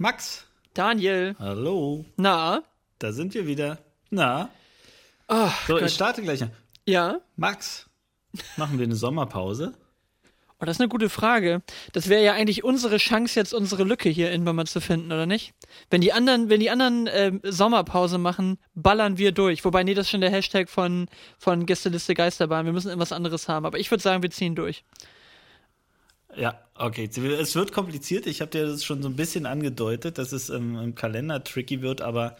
Max. Daniel. Hallo. Na? Da sind wir wieder. Na? Oh, so, Gott. ich starte gleich. Ja? Max, machen wir eine Sommerpause? Oh, das ist eine gute Frage. Das wäre ja eigentlich unsere Chance, jetzt unsere Lücke hier in mal zu finden, oder nicht? Wenn die anderen, wenn die anderen ähm, Sommerpause machen, ballern wir durch. Wobei, nee, das ist schon der Hashtag von, von Gästeliste Geisterbahn. Wir müssen irgendwas anderes haben. Aber ich würde sagen, wir ziehen durch. Ja, okay. Es wird kompliziert. Ich habe dir das schon so ein bisschen angedeutet, dass es im, im Kalender tricky wird, aber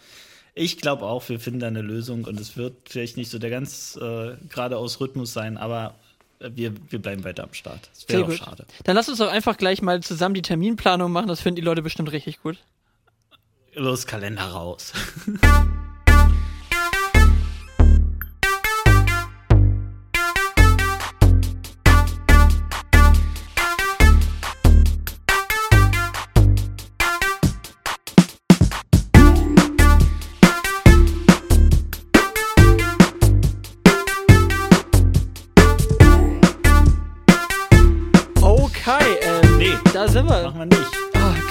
ich glaube auch, wir finden da eine Lösung und es wird vielleicht nicht so der ganz äh, geradeaus Rhythmus sein, aber wir, wir bleiben weiter am Start. Das wäre auch schade. Dann lass uns doch einfach gleich mal zusammen die Terminplanung machen. Das finden die Leute bestimmt richtig gut. Los, Kalender raus.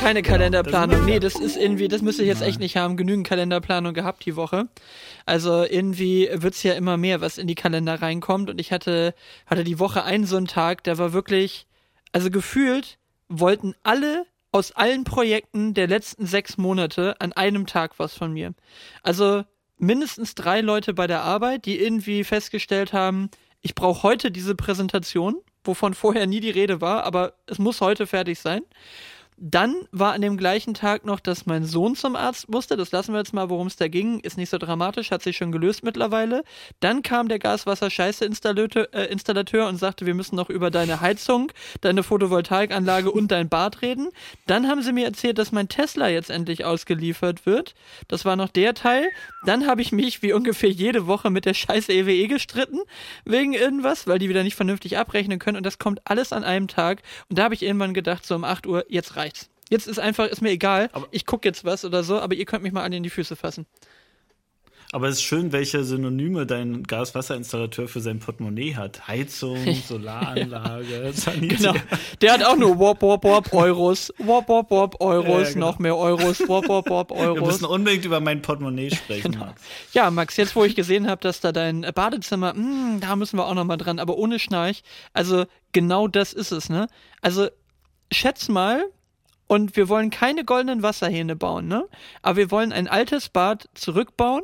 keine genau, Kalenderplanung. Nee, das ist irgendwie, das müsste ich jetzt echt nicht haben. Genügend Kalenderplanung gehabt die Woche. Also irgendwie wird's ja immer mehr, was in die Kalender reinkommt. Und ich hatte, hatte die Woche einen so einen Tag, der war wirklich, also gefühlt wollten alle aus allen Projekten der letzten sechs Monate an einem Tag was von mir. Also mindestens drei Leute bei der Arbeit, die irgendwie festgestellt haben, ich brauche heute diese Präsentation wovon vorher nie die Rede war, aber es muss heute fertig sein. Dann war an dem gleichen Tag noch, dass mein Sohn zum Arzt musste. Das lassen wir jetzt mal, worum es da ging. Ist nicht so dramatisch, hat sich schon gelöst mittlerweile. Dann kam der Gaswasser-Scheiße-Installateur äh, und sagte, wir müssen noch über deine Heizung, deine Photovoltaikanlage und dein Bad reden. Dann haben sie mir erzählt, dass mein Tesla jetzt endlich ausgeliefert wird. Das war noch der Teil. Dann habe ich mich wie ungefähr jede Woche mit der Scheiße EWE e gestritten wegen irgendwas, weil die wieder nicht vernünftig abrechnen können. Und das kommt alles an einem Tag. Und da habe ich irgendwann gedacht, so um 8 Uhr, jetzt reicht. Jetzt ist einfach, ist mir egal. Aber ich gucke jetzt was oder so, aber ihr könnt mich mal alle in die Füße fassen. Aber es ist schön, welche Synonyme dein Gaswasserinstallateur für sein Portemonnaie hat. Heizung, Solaranlage, Sanitär. Genau. Der hat auch nur Wop, Wop, Wop, Euros. Wop, Wop, Wop, Euros, ja, genau. noch mehr Euros. Wop, Wop, Wop, Euros. Wir müssen unbedingt über mein Portemonnaie sprechen, genau. Max. Ja, Max, jetzt wo ich gesehen habe, dass da dein Badezimmer, mh, hm, da müssen wir auch noch mal dran, aber ohne Schnarch. Also genau das ist es, ne? Also schätz mal, und wir wollen keine goldenen Wasserhähne bauen, ne? Aber wir wollen ein altes Bad zurückbauen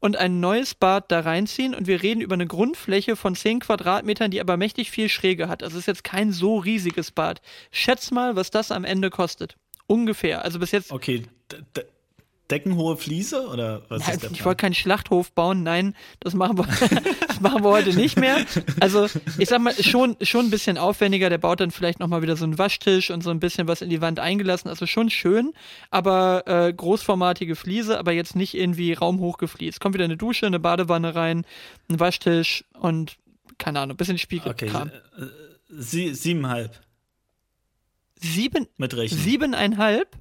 und ein neues Bad da reinziehen und wir reden über eine Grundfläche von 10 Quadratmetern, die aber mächtig viel Schräge hat. Also ist jetzt kein so riesiges Bad. Schätz mal, was das am Ende kostet. Ungefähr. Also bis jetzt. Okay, deckenhohe Fliese oder was nein, Ich wollte keinen Schlachthof bauen, nein, das machen wir, das machen wir heute nicht mehr. Also ich sag mal, schon, schon ein bisschen aufwendiger, der baut dann vielleicht nochmal wieder so einen Waschtisch und so ein bisschen was in die Wand eingelassen, also schon schön, aber äh, großformatige Fliese, aber jetzt nicht irgendwie raumhoch gefliest. Kommt wieder eine Dusche, eine Badewanne rein, ein Waschtisch und keine Ahnung, ein bisschen Spiegel. Okay, äh, sie, siebeneinhalb. Sieben? Mit Rechnen. Siebeneinhalb?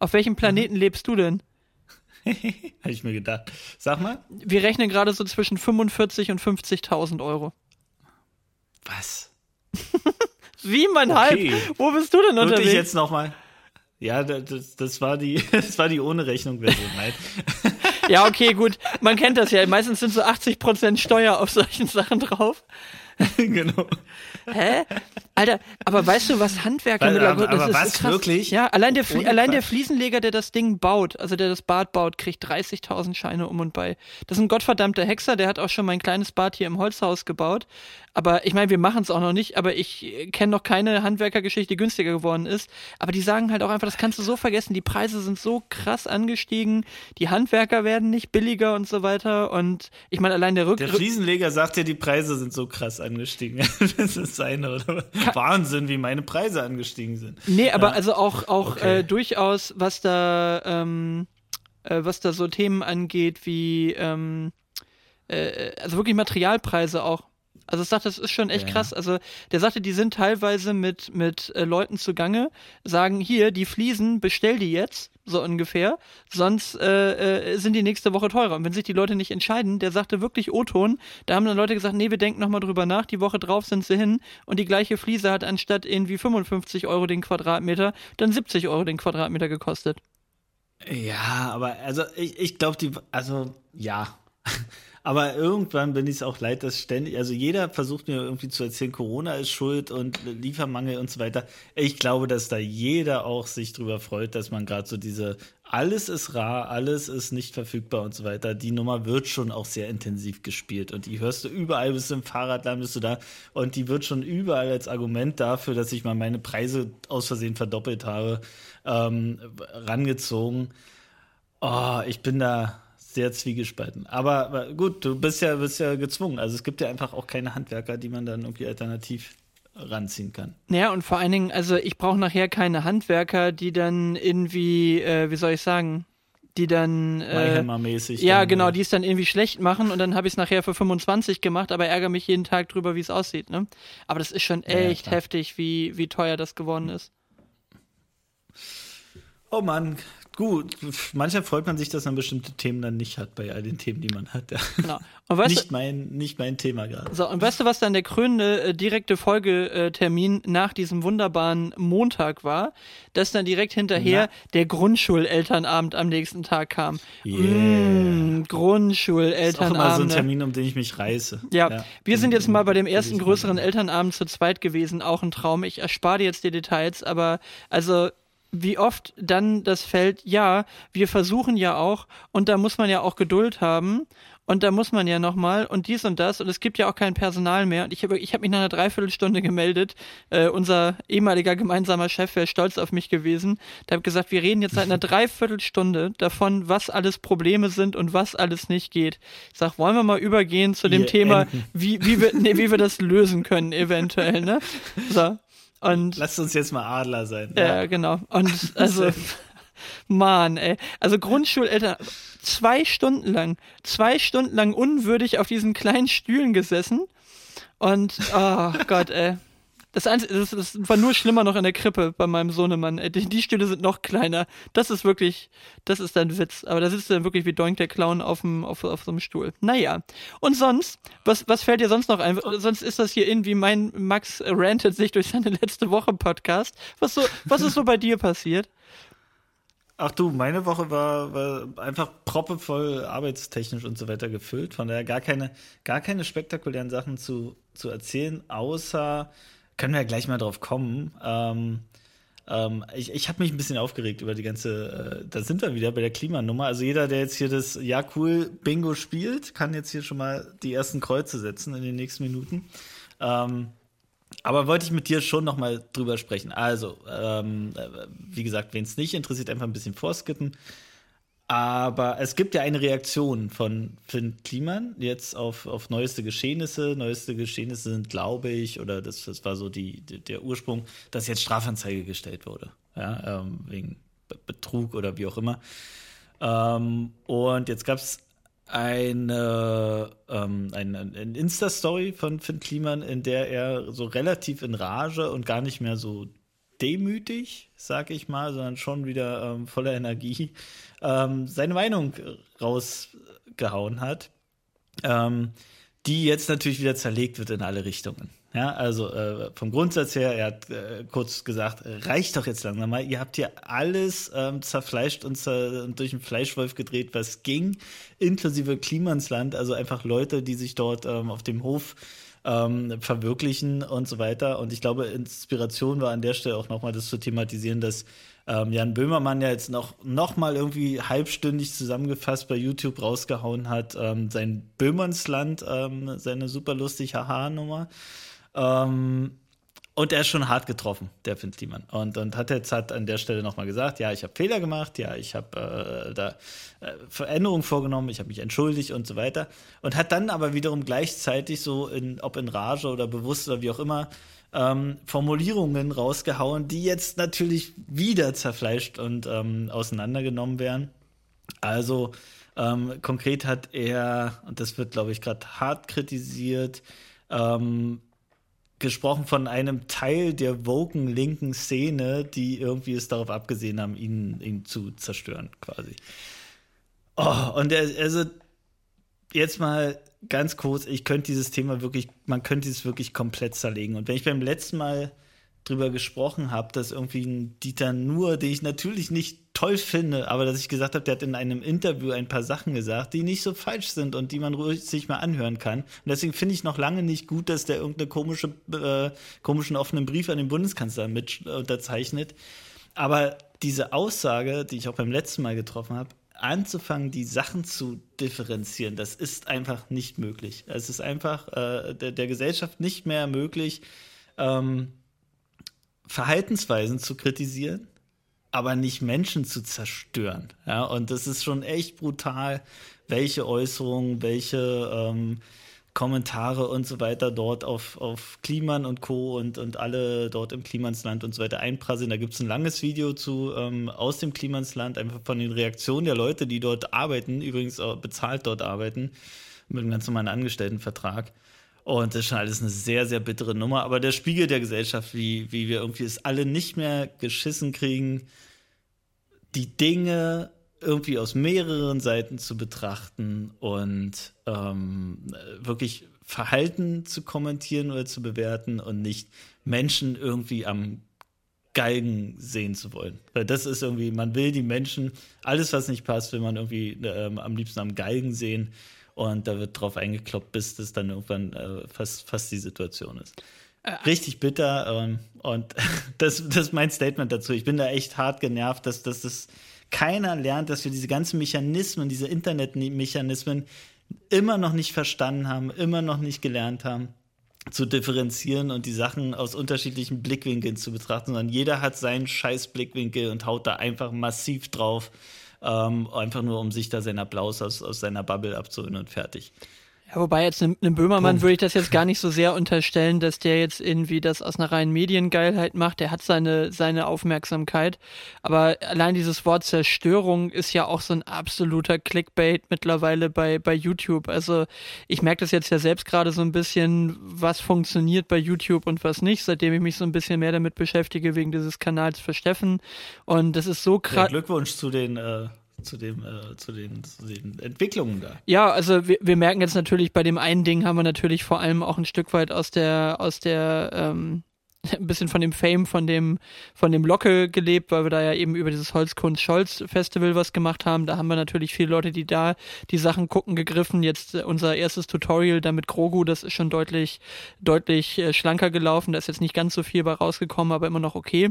Auf welchem Planeten mhm. lebst du denn? Habe ich mir gedacht. Sag mal. Wir rechnen gerade so zwischen 45 und 50.000 Euro. Was? Siebeneinhalb? Okay. Wo bist du denn unterwegs? Wirklich jetzt nochmal. Ja, das, das, war die, das war die ohne Rechnung Version halt. ja, okay, gut. Man kennt das ja. Meistens sind so 80% Steuer auf solchen Sachen drauf. genau. Hä? Alter, aber weißt du, was Handwerker Weil, mittlerweile aber, aber was krass. wirklich? Ja, allein der, allein der Fliesenleger, der das Ding baut, also der das Bad baut, kriegt 30.000 Scheine um und bei. Das ist ein gottverdammter Hexer, der hat auch schon mein kleines Bad hier im Holzhaus gebaut. Aber ich meine, wir machen es auch noch nicht, aber ich kenne noch keine Handwerkergeschichte, die günstiger geworden ist. Aber die sagen halt auch einfach, das kannst du so vergessen, die Preise sind so krass angestiegen, die Handwerker werden nicht billiger und so weiter. Und ich meine, allein der Rück Der Fliesenleger sagt ja, die Preise sind so krass angestiegen. das ist seine, oder? Wahnsinn, wie meine Preise angestiegen sind. Nee, aber ja. also auch, auch okay. äh, durchaus, was da, ähm, äh, was da so Themen angeht, wie, ähm, äh, also wirklich Materialpreise auch Also ich sagte, das ist schon echt ja. krass. Also der sagte, die sind teilweise mit, mit äh, Leuten zugange, sagen hier, die Fliesen, bestell die jetzt, so ungefähr, sonst äh, äh, sind die nächste Woche teurer. Und wenn sich die Leute nicht entscheiden, der sagte wirklich O-Ton, da haben dann Leute gesagt, nee, wir denken nochmal drüber nach, die Woche drauf sind sie hin und die gleiche Fliese hat anstatt irgendwie 55 Euro den Quadratmeter, dann 70 Euro den Quadratmeter gekostet. Ja, aber also ich, ich glaube, die, also ja. Aber irgendwann bin ich es auch leid, dass ständig, also jeder versucht mir irgendwie zu erzählen, Corona ist schuld und Liefermangel und so weiter. Ich glaube, dass da jeder auch sich drüber freut, dass man gerade so diese, alles ist rar, alles ist nicht verfügbar und so weiter. Die Nummer wird schon auch sehr intensiv gespielt und die hörst du überall, bist du im Fahrradland, bist du da und die wird schon überall als Argument dafür, dass ich mal meine Preise aus Versehen verdoppelt habe, ähm, rangezogen. Oh, ich bin da, sehr zwiegespalten. Aber, aber, gut, du bist ja, bist ja gezwungen. Also es gibt ja einfach auch keine Handwerker, die man dann irgendwie alternativ ranziehen kann. Ja, und vor allen Dingen, also ich brauche nachher keine Handwerker, die dann irgendwie, äh, wie soll ich sagen, die dann äh, mäßig ja dann, genau, äh, die es dann irgendwie schlecht machen und dann habe ich es nachher für 25 gemacht, aber ärgere mich jeden Tag drüber, wie es aussieht. Ne? Aber das ist schon echt ja, heftig, wie, wie teuer das geworden ist. Oh Mann, Gut, manchmal freut man sich, dass man bestimmte Themen dann nicht hat bei all den Themen, die man hat. Ja. Genau. Und weißt nicht, du, mein, nicht mein Thema gerade. So, und weißt du, was dann der krönende äh, direkte Folgetermin nach diesem wunderbaren Montag war? Dass dann direkt hinterher Na? der Grundschulelternabend am nächsten Tag kam. Yeah. Mmh, Grundschulelternabend. Das ist auch immer so ein Termin, um den ich mich reiße. Ja, ja. wir sind jetzt mal bei dem ersten größeren Elternabend zu zweit gewesen, auch ein Traum. Ich erspare dir jetzt die Details, aber also wie oft dann das fällt, ja, wir versuchen ja auch und da muss man ja auch Geduld haben und da muss man ja nochmal und dies und das und es gibt ja auch kein Personal mehr und ich habe ich hab mich nach einer Dreiviertelstunde gemeldet, äh, unser ehemaliger gemeinsamer Chef wäre stolz auf mich gewesen, der hat gesagt, wir reden jetzt seit einer Dreiviertelstunde davon, was alles Probleme sind und was alles nicht geht. Ich sag, wollen wir mal übergehen zu dem wir Thema, wie, wie, wir, nee, wie wir das lösen können eventuell, ne? So. Und Lasst uns jetzt mal Adler sein. Ja, ja. genau. Und also, Mann, ey. Also Grundschuleltern, zwei Stunden lang, zwei Stunden lang unwürdig auf diesen kleinen Stühlen gesessen. Und, oh Gott, ey. Das, Einzige, das, das war nur schlimmer noch in der Krippe bei meinem Sohnemann. Die, die Stühle sind noch kleiner. Das ist wirklich, das ist ein Witz. Aber da sitzt er wirklich wie Doink der Clown auf, dem, auf, auf so einem Stuhl. Naja. Und sonst, was, was fällt dir sonst noch ein? Sonst ist das hier irgendwie mein Max rantet sich durch seine letzte Woche Podcast. Was, so, was ist so bei dir passiert? Ach du, meine Woche war, war einfach proppevoll arbeitstechnisch und so weiter gefüllt. Von daher gar keine, gar keine spektakulären Sachen zu, zu erzählen, außer können wir ja gleich mal drauf kommen. Ähm, ähm, ich ich habe mich ein bisschen aufgeregt über die ganze, äh, da sind wir wieder bei der Klimanummer. Also jeder, der jetzt hier das Ja cool Bingo spielt, kann jetzt hier schon mal die ersten Kreuze setzen in den nächsten Minuten. Ähm, aber wollte ich mit dir schon noch mal drüber sprechen. Also, ähm, äh, wie gesagt, wen es nicht interessiert, einfach ein bisschen vorskippen. Aber es gibt ja eine Reaktion von Finn Kliman jetzt auf, auf neueste Geschehnisse. Neueste Geschehnisse sind, glaube ich, oder das, das war so die, der Ursprung, dass jetzt Strafanzeige gestellt wurde. Ja, ähm, wegen Betrug oder wie auch immer. Ähm, und jetzt gab es eine, ähm, eine, eine Insta-Story von Finn Kliman, in der er so relativ in Rage und gar nicht mehr so demütig, sag ich mal, sondern schon wieder ähm, voller Energie ähm, seine Meinung rausgehauen hat, ähm, die jetzt natürlich wieder zerlegt wird in alle Richtungen. Ja, also äh, vom Grundsatz her, er hat äh, kurz gesagt, reicht doch jetzt langsam mal, ihr habt hier alles ähm, zerfleischt und, zer und durch den Fleischwolf gedreht, was ging, inklusive Klimansland, also einfach Leute, die sich dort ähm, auf dem Hof ähm, verwirklichen und so weiter. Und ich glaube, Inspiration war an der Stelle auch nochmal das zu thematisieren, dass ähm, Jan Böhmermann ja jetzt noch, noch mal irgendwie halbstündig zusammengefasst bei YouTube rausgehauen hat, ähm, sein Böhmernsland, ähm, seine super lustig Haha-Nummer. Ähm, und er ist schon hart getroffen, der Finn Kliman. Und, und hat jetzt hat an der Stelle nochmal gesagt, ja, ich habe Fehler gemacht, ja, ich habe äh, da äh, Veränderungen vorgenommen, ich habe mich entschuldigt und so weiter. Und hat dann aber wiederum gleichzeitig so, in, ob in Rage oder bewusst oder wie auch immer, ähm, Formulierungen rausgehauen, die jetzt natürlich wieder zerfleischt und ähm, auseinandergenommen werden. Also ähm, konkret hat er, und das wird, glaube ich, gerade hart kritisiert, ähm, gesprochen von einem Teil der woken linken Szene, die irgendwie es darauf abgesehen haben, ihn, ihn zu zerstören, quasi. Oh, und er, also jetzt mal ganz kurz, ich könnte dieses Thema wirklich, man könnte es wirklich komplett zerlegen. Und wenn ich beim letzten Mal drüber gesprochen habe, dass irgendwie ein Dieter Nuhr, den ich natürlich nicht toll finde, aber dass ich gesagt habe, der hat in einem Interview ein paar Sachen gesagt, die nicht so falsch sind und die man ruhig sich mal anhören kann. Und deswegen finde ich noch lange nicht gut, dass der irgendeine komische, äh, komischen offenen Brief an den Bundeskanzler mit unterzeichnet. Aber diese Aussage, die ich auch beim letzten Mal getroffen habe, anzufangen, die Sachen zu differenzieren, das ist einfach nicht möglich. Es ist einfach äh, der, der, Gesellschaft nicht mehr möglich, ähm, Verhaltensweisen zu kritisieren, aber nicht Menschen zu zerstören. Ja, und das ist schon echt brutal, welche Äußerungen, welche ähm, Kommentare und so weiter dort auf, auf Kliman und Co. und, und alle dort im Klimansland und so weiter einprasseln. Da gibt es ein langes Video zu ähm, aus dem Klimansland, einfach von den Reaktionen der Leute, die dort arbeiten, übrigens auch bezahlt dort arbeiten, mit einem ganz normalen Angestelltenvertrag. Und das ist schon alles eine sehr, sehr bittere Nummer. Aber der Spiegel der Gesellschaft, wie, wie wir irgendwie es alle nicht mehr geschissen kriegen, die Dinge irgendwie aus mehreren Seiten zu betrachten und ähm, wirklich Verhalten zu kommentieren oder zu bewerten und nicht Menschen irgendwie am Galgen sehen zu wollen. Weil das ist irgendwie, man will die Menschen, alles was nicht passt, will man irgendwie ähm, am liebsten am Galgen sehen und da wird drauf eingekloppt, bis das dann irgendwann äh, fast, fast die Situation ist. Äh, Richtig bitter ähm, und das, das ist mein Statement dazu. Ich bin da echt hart genervt, dass, dass das keiner lernt, dass wir diese ganzen Mechanismen, diese Internetmechanismen immer noch nicht verstanden haben, immer noch nicht gelernt haben zu differenzieren und die Sachen aus unterschiedlichen Blickwinkeln zu betrachten, sondern jeder hat seinen scheiß Blickwinkel und haut da einfach massiv drauf, ähm, einfach nur um sich da seinen Applaus aus, aus seiner Bubble abzuholen und fertig. Ja, wobei jetzt einem, einem Böhmermann Punkt. würde ich das jetzt gar nicht so sehr unterstellen, dass der jetzt irgendwie das aus einer reinen Mediengeilheit macht. Der hat seine, seine Aufmerksamkeit. Aber allein dieses Wort Zerstörung ist ja auch so ein absoluter Clickbait mittlerweile bei, bei YouTube. Also ich merke das jetzt ja selbst gerade so ein bisschen, was funktioniert bei YouTube und was nicht, seitdem ich mich so ein bisschen mehr damit beschäftige wegen dieses Kanals für Steffen. Und das ist so krass. Ja, Glückwunsch zu den äh, zu, dem, äh, zu, den, zu den Entwicklungen da. Ja, also wir, wir merken jetzt natürlich, bei dem einen Ding haben wir natürlich vor allem auch ein Stück weit aus der, aus der, ähm, ein bisschen von dem Fame von dem von dem Locke gelebt, weil wir da ja eben über dieses Holzkunst Scholz Festival was gemacht haben. Da haben wir natürlich viele Leute, die da die Sachen gucken gegriffen. Jetzt äh, unser erstes Tutorial da mit Grogu, das ist schon deutlich deutlich äh, schlanker gelaufen. Da ist jetzt nicht ganz so viel bei rausgekommen, aber immer noch okay.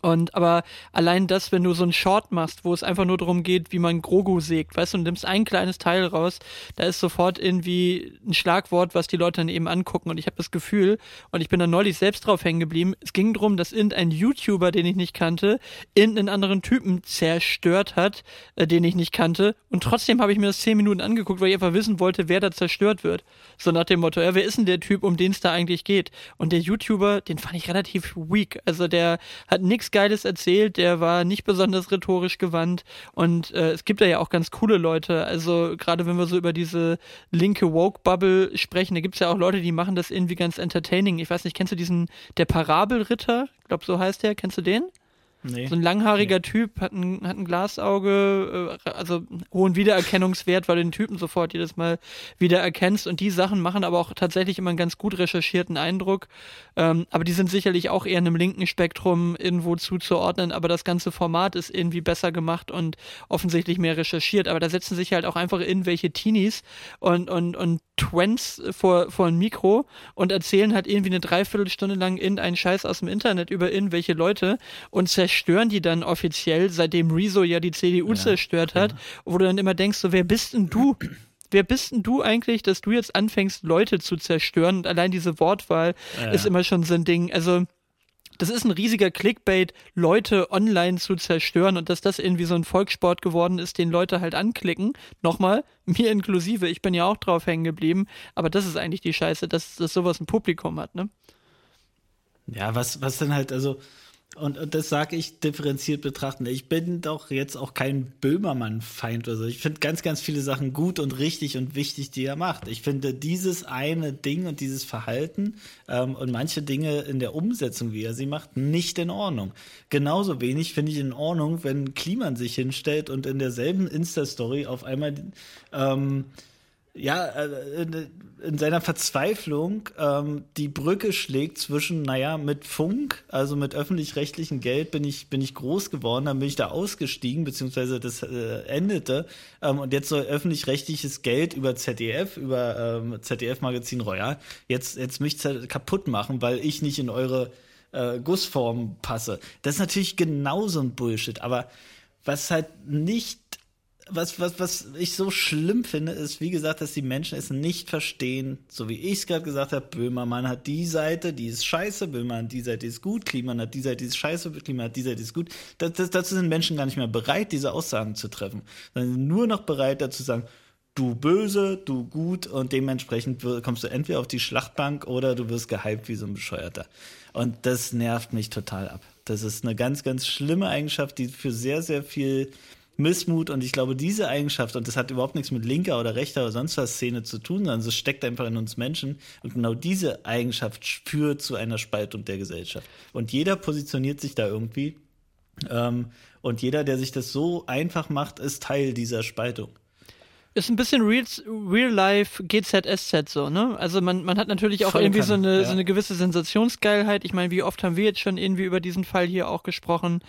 Und aber allein das, wenn du so einen Short machst, wo es einfach nur darum geht, wie man Grogu sägt, weißt du, und nimmst ein kleines Teil raus, da ist sofort irgendwie ein Schlagwort, was die Leute dann eben angucken. Und ich habe das Gefühl, und ich bin da neulich selbst drauf hängen geblieben, es ging darum, dass irgendein YouTuber, den ich nicht kannte, irgendeinen anderen Typen zerstört hat, äh, den ich nicht kannte. Und trotzdem habe ich mir das zehn Minuten angeguckt, weil ich einfach wissen wollte, wer da zerstört wird. So nach dem Motto, ja, wer ist denn der Typ, um den es da eigentlich geht? Und der YouTuber, den fand ich relativ weak. Also der hat nichts Geiles erzählt, der war nicht besonders rhetorisch gewandt und äh, es gibt da ja auch ganz coole Leute. Also gerade wenn wir so über diese linke Woke-Bubble sprechen, da gibt es ja auch Leute, die machen das irgendwie ganz entertaining. Ich weiß nicht, kennst du diesen, der Parabelritter? Ich glaube, so heißt der. Kennst du den? Nee. So ein langhaariger nee. Typ, hat ein, hat ein Glasauge, äh, also hohen Wiedererkennungswert, weil du den Typen sofort jedes Mal wieder erkennst. Und die Sachen machen aber auch tatsächlich immer einen ganz gut recherchierten Eindruck. Ähm, aber die sind sicherlich auch eher einem linken Spektrum irgendwo zuzuordnen. Aber das ganze Format ist irgendwie besser gemacht und offensichtlich mehr recherchiert. Aber da setzen sich halt auch einfach irgendwelche Teenies und, und, und Twents vor, vor ein Mikro und erzählen halt irgendwie eine Dreiviertelstunde lang irgendeinen Scheiß aus dem Internet über irgendwelche Leute und zerstören die dann offiziell, seitdem Rezo ja die CDU ja, zerstört hat, ja. wo du dann immer denkst, so, wer bist denn du? wer bist denn du eigentlich, dass du jetzt anfängst, Leute zu zerstören? Und allein diese Wortwahl ja. ist immer schon so ein Ding. Also, das ist ein riesiger Clickbait, Leute online zu zerstören und dass das irgendwie so ein Volkssport geworden ist, den Leute halt anklicken. Nochmal, mir inklusive, ich bin ja auch drauf hängen geblieben, aber das ist eigentlich die Scheiße, dass, dass sowas ein Publikum hat, ne? Ja, was, was denn halt, also und, und das sage ich differenziert betrachten. Ich bin doch jetzt auch kein Böhmermann-Feind oder so. Ich finde ganz, ganz viele Sachen gut und richtig und wichtig, die er macht. Ich finde dieses eine Ding und dieses Verhalten ähm, und manche Dinge in der Umsetzung, wie er sie macht, nicht in Ordnung. Genauso wenig finde ich in Ordnung, wenn Kliman sich hinstellt und in derselben Insta-Story auf einmal ähm, ja, äh, in seiner Verzweiflung ähm, die Brücke schlägt zwischen, naja, mit Funk, also mit öffentlich-rechtlichem Geld bin ich, bin ich groß geworden, dann bin ich da ausgestiegen, beziehungsweise das äh, endete. Ähm, und jetzt soll öffentlich-rechtliches Geld über ZDF, über ähm, ZDF-Magazin Royal, jetzt, jetzt mich kaputt machen, weil ich nicht in eure äh, Gussform passe. Das ist natürlich genauso ein Bullshit, aber was halt nicht was, was, was ich so schlimm finde, ist, wie gesagt, dass die Menschen es nicht verstehen, so wie ich es gerade gesagt habe, Böhmermann hat die Seite, die ist scheiße, Böhmermann hat die Seite, die ist gut, Kliman hat die Seite, die ist scheiße, Kliman hat die Seite, die ist gut. Das, das, dazu sind Menschen gar nicht mehr bereit, diese Aussagen zu treffen, sondern nur noch bereit dazu zu sagen, du böse, du gut und dementsprechend kommst du entweder auf die Schlachtbank oder du wirst gehypt wie so ein Bescheuerter. Und das nervt mich total ab. Das ist eine ganz, ganz schlimme Eigenschaft, die für sehr, sehr viel Missmut und ich glaube, diese Eigenschaft, und das hat überhaupt nichts mit linker oder rechter oder sonst was Szene zu tun, sondern es steckt einfach in uns Menschen. Und genau diese Eigenschaft führt zu einer Spaltung der Gesellschaft. Und jeder positioniert sich da irgendwie. Ähm, und jeder, der sich das so einfach macht, ist Teil dieser Spaltung ist ein bisschen Real, Real Life GZSZ so, ne? Also man, man hat natürlich auch Voll irgendwie kann, so eine, ja. so eine gewisse Sensationsgeilheit. Ich meine, wie oft haben wir jetzt schon irgendwie über diesen Fall hier auch gesprochen?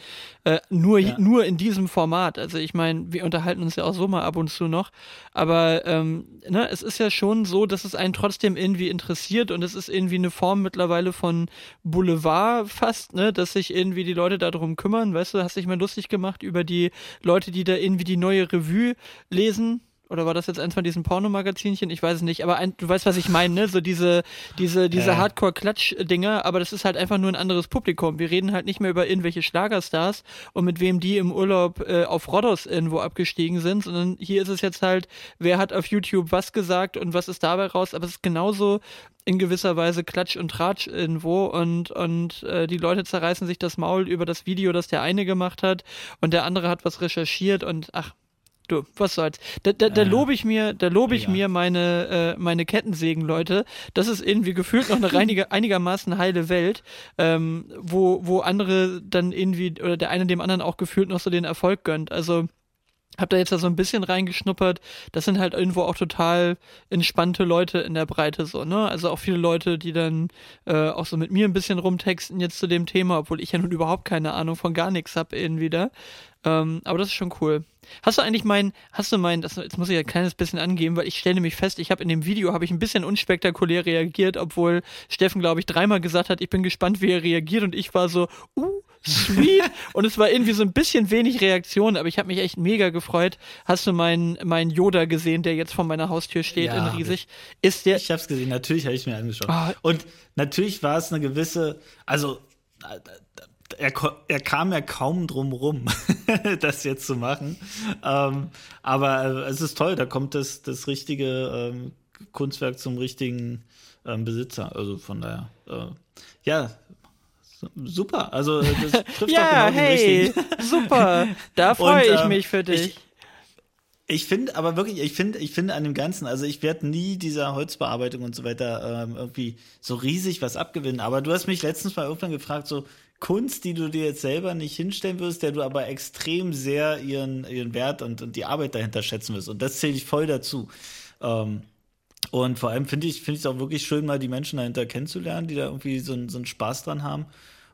Äh, nur, ja. nur in diesem Format. Also ich meine, wir unterhalten uns ja auch so mal ab und zu noch. Aber ähm, ne, es ist ja schon so, dass es einen trotzdem irgendwie interessiert und es ist irgendwie eine Form mittlerweile von Boulevard fast, ne? Dass sich irgendwie die Leute darum kümmern. Weißt du, hast dich mal lustig gemacht über die Leute, die da irgendwie die neue Revue lesen oder war das jetzt eins von diesen Pornomagazinchen? Ich weiß es nicht, aber ein, du weißt, was ich meine, ne? So diese, diese, diese äh. Hardcore-Klatsch-Dinger, aber das ist halt einfach nur ein anderes Publikum. Wir reden halt nicht mehr über irgendwelche Schlagerstars und mit wem die im Urlaub äh, auf Rodos irgendwo abgestiegen sind, sondern hier ist es jetzt halt, wer hat auf YouTube was gesagt und was ist dabei raus, aber es ist genauso in gewisser Weise Klatsch und Tratsch irgendwo und, und äh, die Leute zerreißen sich das Maul über das Video, das der eine gemacht hat und der andere hat was recherchiert und ach, du, was soll's. Da, da, da äh, lobe ich mir, da lobe ich ja. mir meine, äh, meine Kettensägen, Leute. Das ist irgendwie gefühlt noch eine reinige, einigermaßen heile Welt, ähm, wo, wo andere dann irgendwie, oder der eine dem anderen auch gefühlt noch so den Erfolg gönnt. Also, hab da jetzt da so ein bisschen reingeschnuppert. Das sind halt irgendwo auch total entspannte Leute in der Breite so, ne? Also auch viele Leute, die dann äh, auch so mit mir ein bisschen rumtexten jetzt zu dem Thema, obwohl ich ja nun überhaupt keine Ahnung von gar nichts hab irgendwie da. Ähm, aber das ist schon cool. Hast du eigentlich mein, hast du mein, das, jetzt muss ich ja ein kleines bisschen angeben, weil ich stelle nämlich fest, ich habe in dem Video, habe ich ein bisschen unspektakulär reagiert, obwohl Steffen, glaube ich, dreimal gesagt hat, ich bin gespannt, wie er reagiert und ich war so, uh, sweet und es war irgendwie so ein bisschen wenig Reaktion, aber ich habe mich echt mega gefreut. Hast du meinen mein Yoda gesehen, der jetzt vor meiner Haustür steht ja, in riesig? Ist der Ich habe es gesehen, natürlich habe ich mir angeschaut. Oh. Und natürlich war es eine gewisse, also er, er kam ja kaum drum rum, das jetzt zu machen. Ähm, aber äh, es ist toll, da kommt das, das richtige ähm, Kunstwerk zum richtigen ähm, Besitzer. Also von daher, äh, ja, super. Also das trifft ja, genau hey, super. Da freue ich ähm, mich für dich. Ich, ich finde aber wirklich, ich finde, ich finde an dem Ganzen, also ich werde nie dieser Holzbearbeitung und so weiter ähm, irgendwie so riesig was abgewinnen. Aber du hast mich letztens mal irgendwann gefragt, so, Kunst, die du dir jetzt selber nicht hinstellen wirst, der du aber extrem sehr ihren, ihren Wert und, und die Arbeit dahinter schätzen wirst. Und das zähle ich voll dazu. Ähm, und vor allem finde ich es auch wirklich schön, mal die Menschen dahinter kennenzulernen, die da irgendwie so, so einen Spaß dran haben.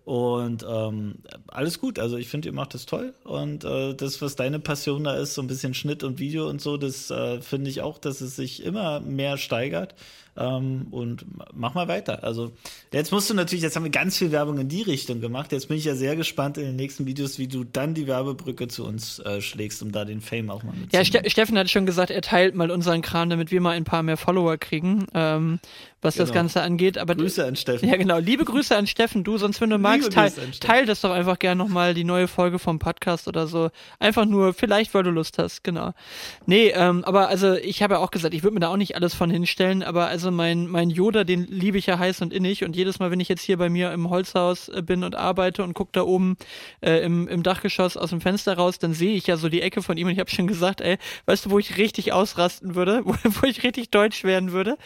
Und ähm, alles gut. Also ich finde, ihr macht das toll. Und äh, das, was deine Passion da ist, so ein bisschen Schnitt und Video und so, das äh, finde ich auch, dass es sich immer mehr steigert. Ähm, und mach mal weiter. Also jetzt musst du natürlich, jetzt haben wir ganz viel Werbung in die Richtung gemacht. Jetzt bin ich ja sehr gespannt in den nächsten Videos, wie du dann die Werbebrücke zu uns äh, schlägst, um da den Fame auch mal mitzunehmen. Ja, Ste Steffen hat schon gesagt, er teilt mal unseren Kram, damit wir mal ein paar mehr Follower kriegen, ähm, was genau. das Ganze angeht. Aber Grüße an Steffen. Ja, genau. Liebe Grüße an Steffen. Du, sonst wenn du magst, teil, teil das doch einfach gerne nochmal, die neue Folge vom Podcast oder so. Einfach nur, vielleicht, weil du Lust hast, genau. Nee, ähm, aber also ich habe ja auch gesagt, ich würde mir da auch nicht alles von hinstellen, aber also mein, mein Yoda, den liebe ich ja heiß und innig. Und jedes Mal, wenn ich jetzt hier bei mir im Holzhaus äh, bin und arbeite und gucke da oben äh, im, im Dachgeschoss aus dem Fenster raus, dann sehe ich ja so die Ecke von ihm. Und ich habe schon gesagt, ey, weißt du, wo ich richtig ausrasten würde, wo, wo ich richtig deutsch werden würde?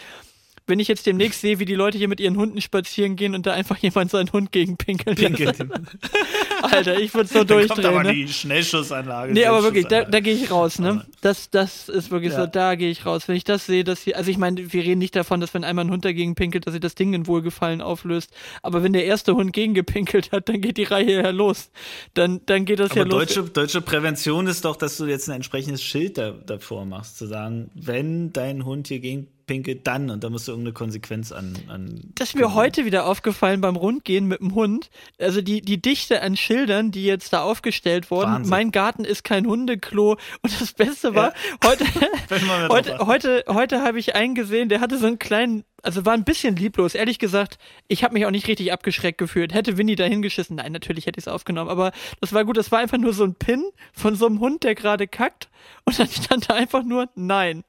Wenn ich jetzt demnächst sehe, wie die Leute hier mit ihren Hunden spazieren gehen und da einfach jemand seinen Hund gegen pinkelt. Pinkelt. Alter, ich würde so durchdrehen. Kommt aber ne? die Schnellschussanlage. Nee, aber wirklich, da, da gehe ich raus, ne? Das, das ist wirklich ja. so, da gehe ich raus. Wenn ich das sehe, dass hier, also ich meine, wir reden nicht davon, dass wenn einmal ein Hund dagegen pinkelt, dass sich das Ding in Wohlgefallen auflöst. Aber wenn der erste Hund gegen gepinkelt hat, dann geht die Reihe ja los. Dann, dann geht das aber ja los. Deutsche, deutsche Prävention ist doch, dass du jetzt ein entsprechendes Schild da, davor machst, zu sagen, wenn dein Hund hier gegen pinkelt, dann und da musst du irgendeine Konsequenz an. an das ist mir heute wieder aufgefallen beim Rundgehen mit dem Hund. Also die, die Dichte an Schildern, die jetzt da aufgestellt wurden. Wahnsinn. Mein Garten ist kein Hundeklo. Und das Beste war, ja. heute, heute, heute, heute habe ich einen gesehen, der hatte so einen kleinen also war ein bisschen lieblos. Ehrlich gesagt, ich habe mich auch nicht richtig abgeschreckt gefühlt. Hätte Winnie da hingeschissen? Nein, natürlich hätte ich es aufgenommen. Aber das war gut. Das war einfach nur so ein Pin von so einem Hund, der gerade kackt. Und dann stand da einfach nur Nein.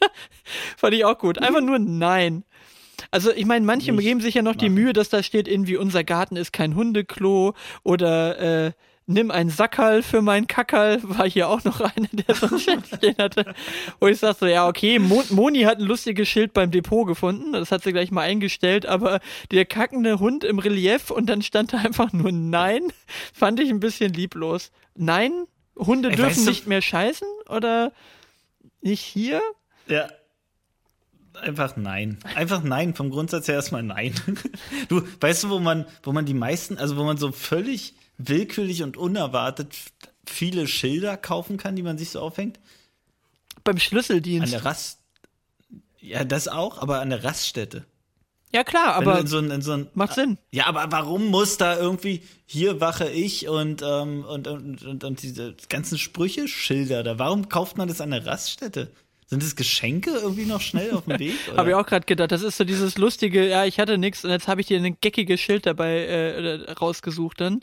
Fand ich auch gut. Einfach nur Nein. Also ich meine, manche geben sich ja noch machen. die Mühe, dass da steht irgendwie, unser Garten ist kein Hundeklo oder äh, nimm ein Sackerl für mein Kackerl, war hier auch noch einer, der so ein Schild stehen hatte. Und ich sag so, ja, okay, Mo Moni hat ein lustiges Schild beim Depot gefunden, das hat sie gleich mal eingestellt, aber der kackende Hund im Relief und dann stand da einfach nur Nein, fand ich ein bisschen lieblos. Nein, Hunde Ey, dürfen nicht mehr scheißen oder nicht hier? Ja. Einfach nein. Einfach nein. Vom Grundsatz her erstmal nein. Du, weißt du, wo man, wo man die meisten, also wo man so völlig willkürlich und unerwartet viele Schilder kaufen kann, die man sich so aufhängt? Beim Schlüsseldienst. An der Rast. Ja, das auch, aber an der Raststätte. Ja, klar, aber in so ein, in so ein, macht Sinn. Ja, aber warum muss da irgendwie hier wache ich und, ähm, und, und, und, und diese ganzen Sprüche, Schilder da? Warum kauft man das an der Raststätte? Sind das Geschenke irgendwie noch schnell auf dem Weg? habe ich auch gerade gedacht. Das ist so dieses lustige, ja, ich hatte nichts und jetzt habe ich dir ein geckiges Schild dabei äh, rausgesucht dann.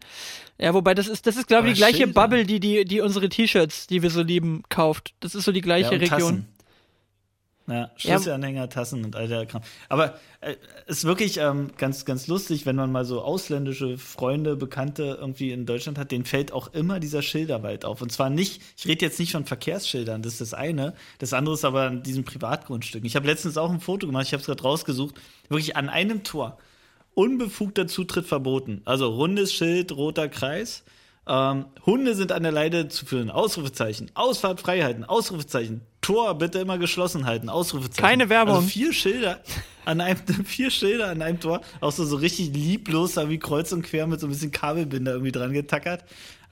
Ja, wobei das ist, das ist glaube ich die gleiche Schilder. Bubble, die, die, die unsere T-Shirts, die wir so lieben, kauft. Das ist so die gleiche ja, Region. Tassen. Ja, Schlüsselanhänger, Tassen und all der Kram. Aber äh, ist wirklich ähm, ganz, ganz lustig, wenn man mal so ausländische Freunde, Bekannte irgendwie in Deutschland hat, denen fällt auch immer dieser Schilderwald auf. Und zwar nicht, ich rede jetzt nicht von Verkehrsschildern, das ist das eine. Das andere ist aber an diesem Privatgrundstück. Ich habe letztens auch ein Foto gemacht, ich habe es gerade rausgesucht, wirklich an einem Tor. Unbefugter Zutritt verboten. Also rundes Schild, roter Kreis. Ähm, Hunde sind an der Leide zu führen. Ausrufezeichen. Ausfahrt Freiheiten. Ausrufezeichen. Tor bitte immer geschlossen halten. Ausrufezeichen. Keine Werbung. Also vier Schilder an einem, vier Schilder an einem Tor. Auch so, so richtig lieblos, da wie kreuz und quer mit so ein bisschen Kabelbinder irgendwie dran getackert.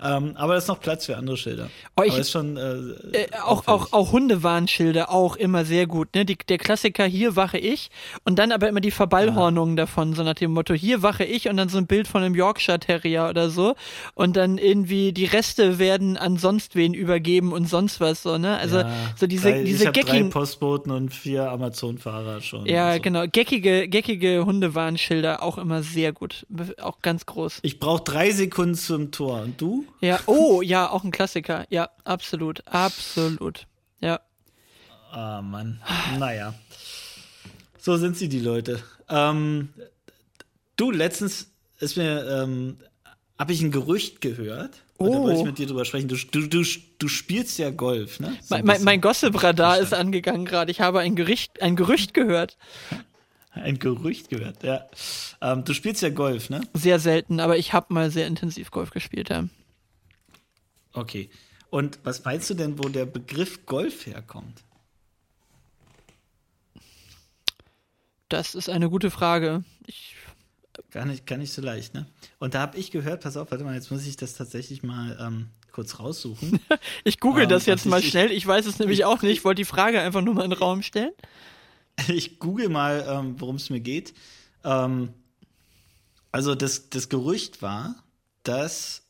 Ähm, aber es ist noch Platz für andere Schilder. Oh, ich, aber ist schon, äh, äh, auch, auch, auch Hundewarnschilder auch immer sehr gut. Ne? Die, der Klassiker, hier wache ich und dann aber immer die Verballhornungen ja. davon, so nach dem Motto, hier wache ich und dann so ein Bild von einem Yorkshire Terrier oder so und dann irgendwie die Reste werden an sonst wen übergeben und sonst was so, ne? Also ja, so diese, drei, diese ich drei Postboten und vier Amazon-Fahrer schon. Ja, so. genau. Geckige, geckige Hundewarnschilder auch immer sehr gut. Auch ganz groß. Ich brauche drei Sekunden zum Tor. Und du? Ja, oh, ja, auch ein Klassiker. Ja, absolut, absolut. Ja. Ah, Mann. Naja. So sind sie, die Leute. Ähm, du, letztens ist mir, ähm, habe ich ein Gerücht gehört. Oh. Da wollte ich mit dir drüber sprechen. Du, du, du, du spielst ja Golf, ne? So mein, mein, mein Gossip-Radar ist angegangen gerade. Ich habe ein Gerücht, ein Gerücht gehört. Ein Gerücht gehört, ja. Ähm, du spielst ja Golf, ne? Sehr selten, aber ich habe mal sehr intensiv Golf gespielt, ja. Okay. Und was meinst du denn, wo der Begriff Golf herkommt? Das ist eine gute Frage. Ich gar, nicht, gar nicht so leicht, ne? Und da habe ich gehört, pass auf, warte mal, jetzt muss ich das tatsächlich mal ähm, kurz raussuchen. ich google ähm, das jetzt mal ich, schnell. Ich weiß es nämlich ich, auch nicht. Ich wollte die Frage einfach nur mal in den Raum stellen. Ich google mal, ähm, worum es mir geht. Ähm, also das, das Gerücht war, dass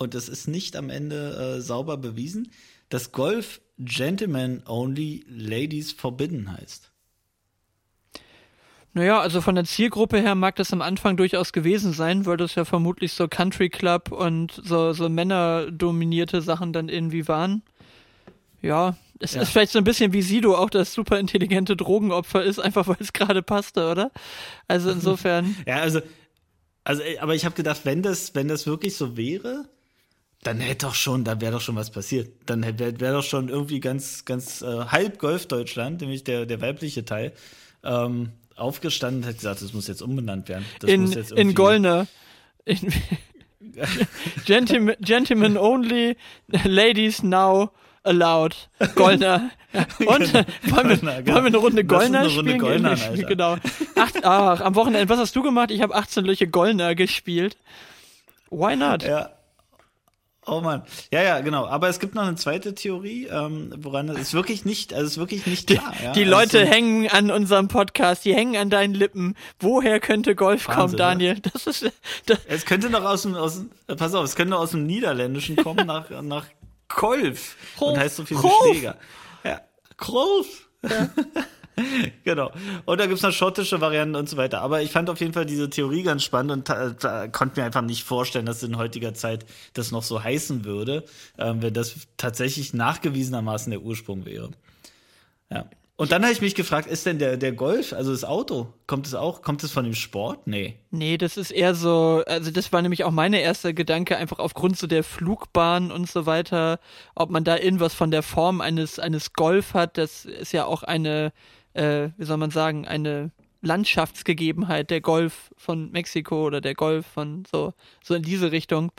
und das ist nicht am Ende äh, sauber bewiesen, dass Golf Gentlemen Only, Ladies Forbidden heißt. Naja, also von der Zielgruppe her mag das am Anfang durchaus gewesen sein, weil das ja vermutlich so Country Club und so, so männerdominierte Sachen dann irgendwie waren. Ja, es ja. ist vielleicht so ein bisschen wie Sido auch das super intelligente Drogenopfer ist, einfach weil es gerade passte, oder? Also insofern. ja, also, also, aber ich habe gedacht, wenn das, wenn das wirklich so wäre, dann hätte doch schon, dann wäre doch schon was passiert. Dann wäre wär doch schon irgendwie ganz, ganz äh, halb Golf-Deutschland, nämlich der, der weibliche Teil, ähm, aufgestanden und hat gesagt, das muss jetzt umbenannt werden. Das in, in Gollner. In, Gentlemen, Gentlemen only, ladies now allowed. Goldner. Und genau. wollen, wir, Goldner, genau. wollen wir eine Runde Goldner eine Runde spielen? Goldner, genau. Acht, ach, am Wochenende, was hast du gemacht? Ich habe 18 Löcher Goldner gespielt. Why not? Ja. Oh man, ja, ja, genau. Aber es gibt noch eine zweite Theorie, ähm, woran es ist wirklich nicht, also es ist wirklich nicht klar. Ja? Die, Leute also, hängen an unserem Podcast, die hängen an deinen Lippen. Woher könnte Golf Wahnsinn, kommen, Daniel? Ja? Das ist. Das es könnte noch aus dem, aus, pass auf, es könnte noch aus dem Niederländischen kommen nach nach Golf und heißt so viel wie Schläger. Ja, Golf. Ja. genau. Und da gibt's noch schottische Varianten und so weiter. Aber ich fand auf jeden Fall diese Theorie ganz spannend und konnte mir einfach nicht vorstellen, dass in heutiger Zeit das noch so heißen würde, äh, wenn das tatsächlich nachgewiesenermaßen der Ursprung wäre. Ja. Und dann habe ich mich gefragt, ist denn der, der Golf, also das Auto, kommt es auch, kommt es von dem Sport? Nee. Nee, das ist eher so, also das war nämlich auch meine erste Gedanke, einfach aufgrund so der Flugbahn und so weiter, ob man da irgendwas von der Form eines, eines Golf hat, das ist ja auch eine, äh, wie soll man sagen, eine Landschaftsgegebenheit, der Golf von Mexiko oder der Golf von so, so in diese Richtung.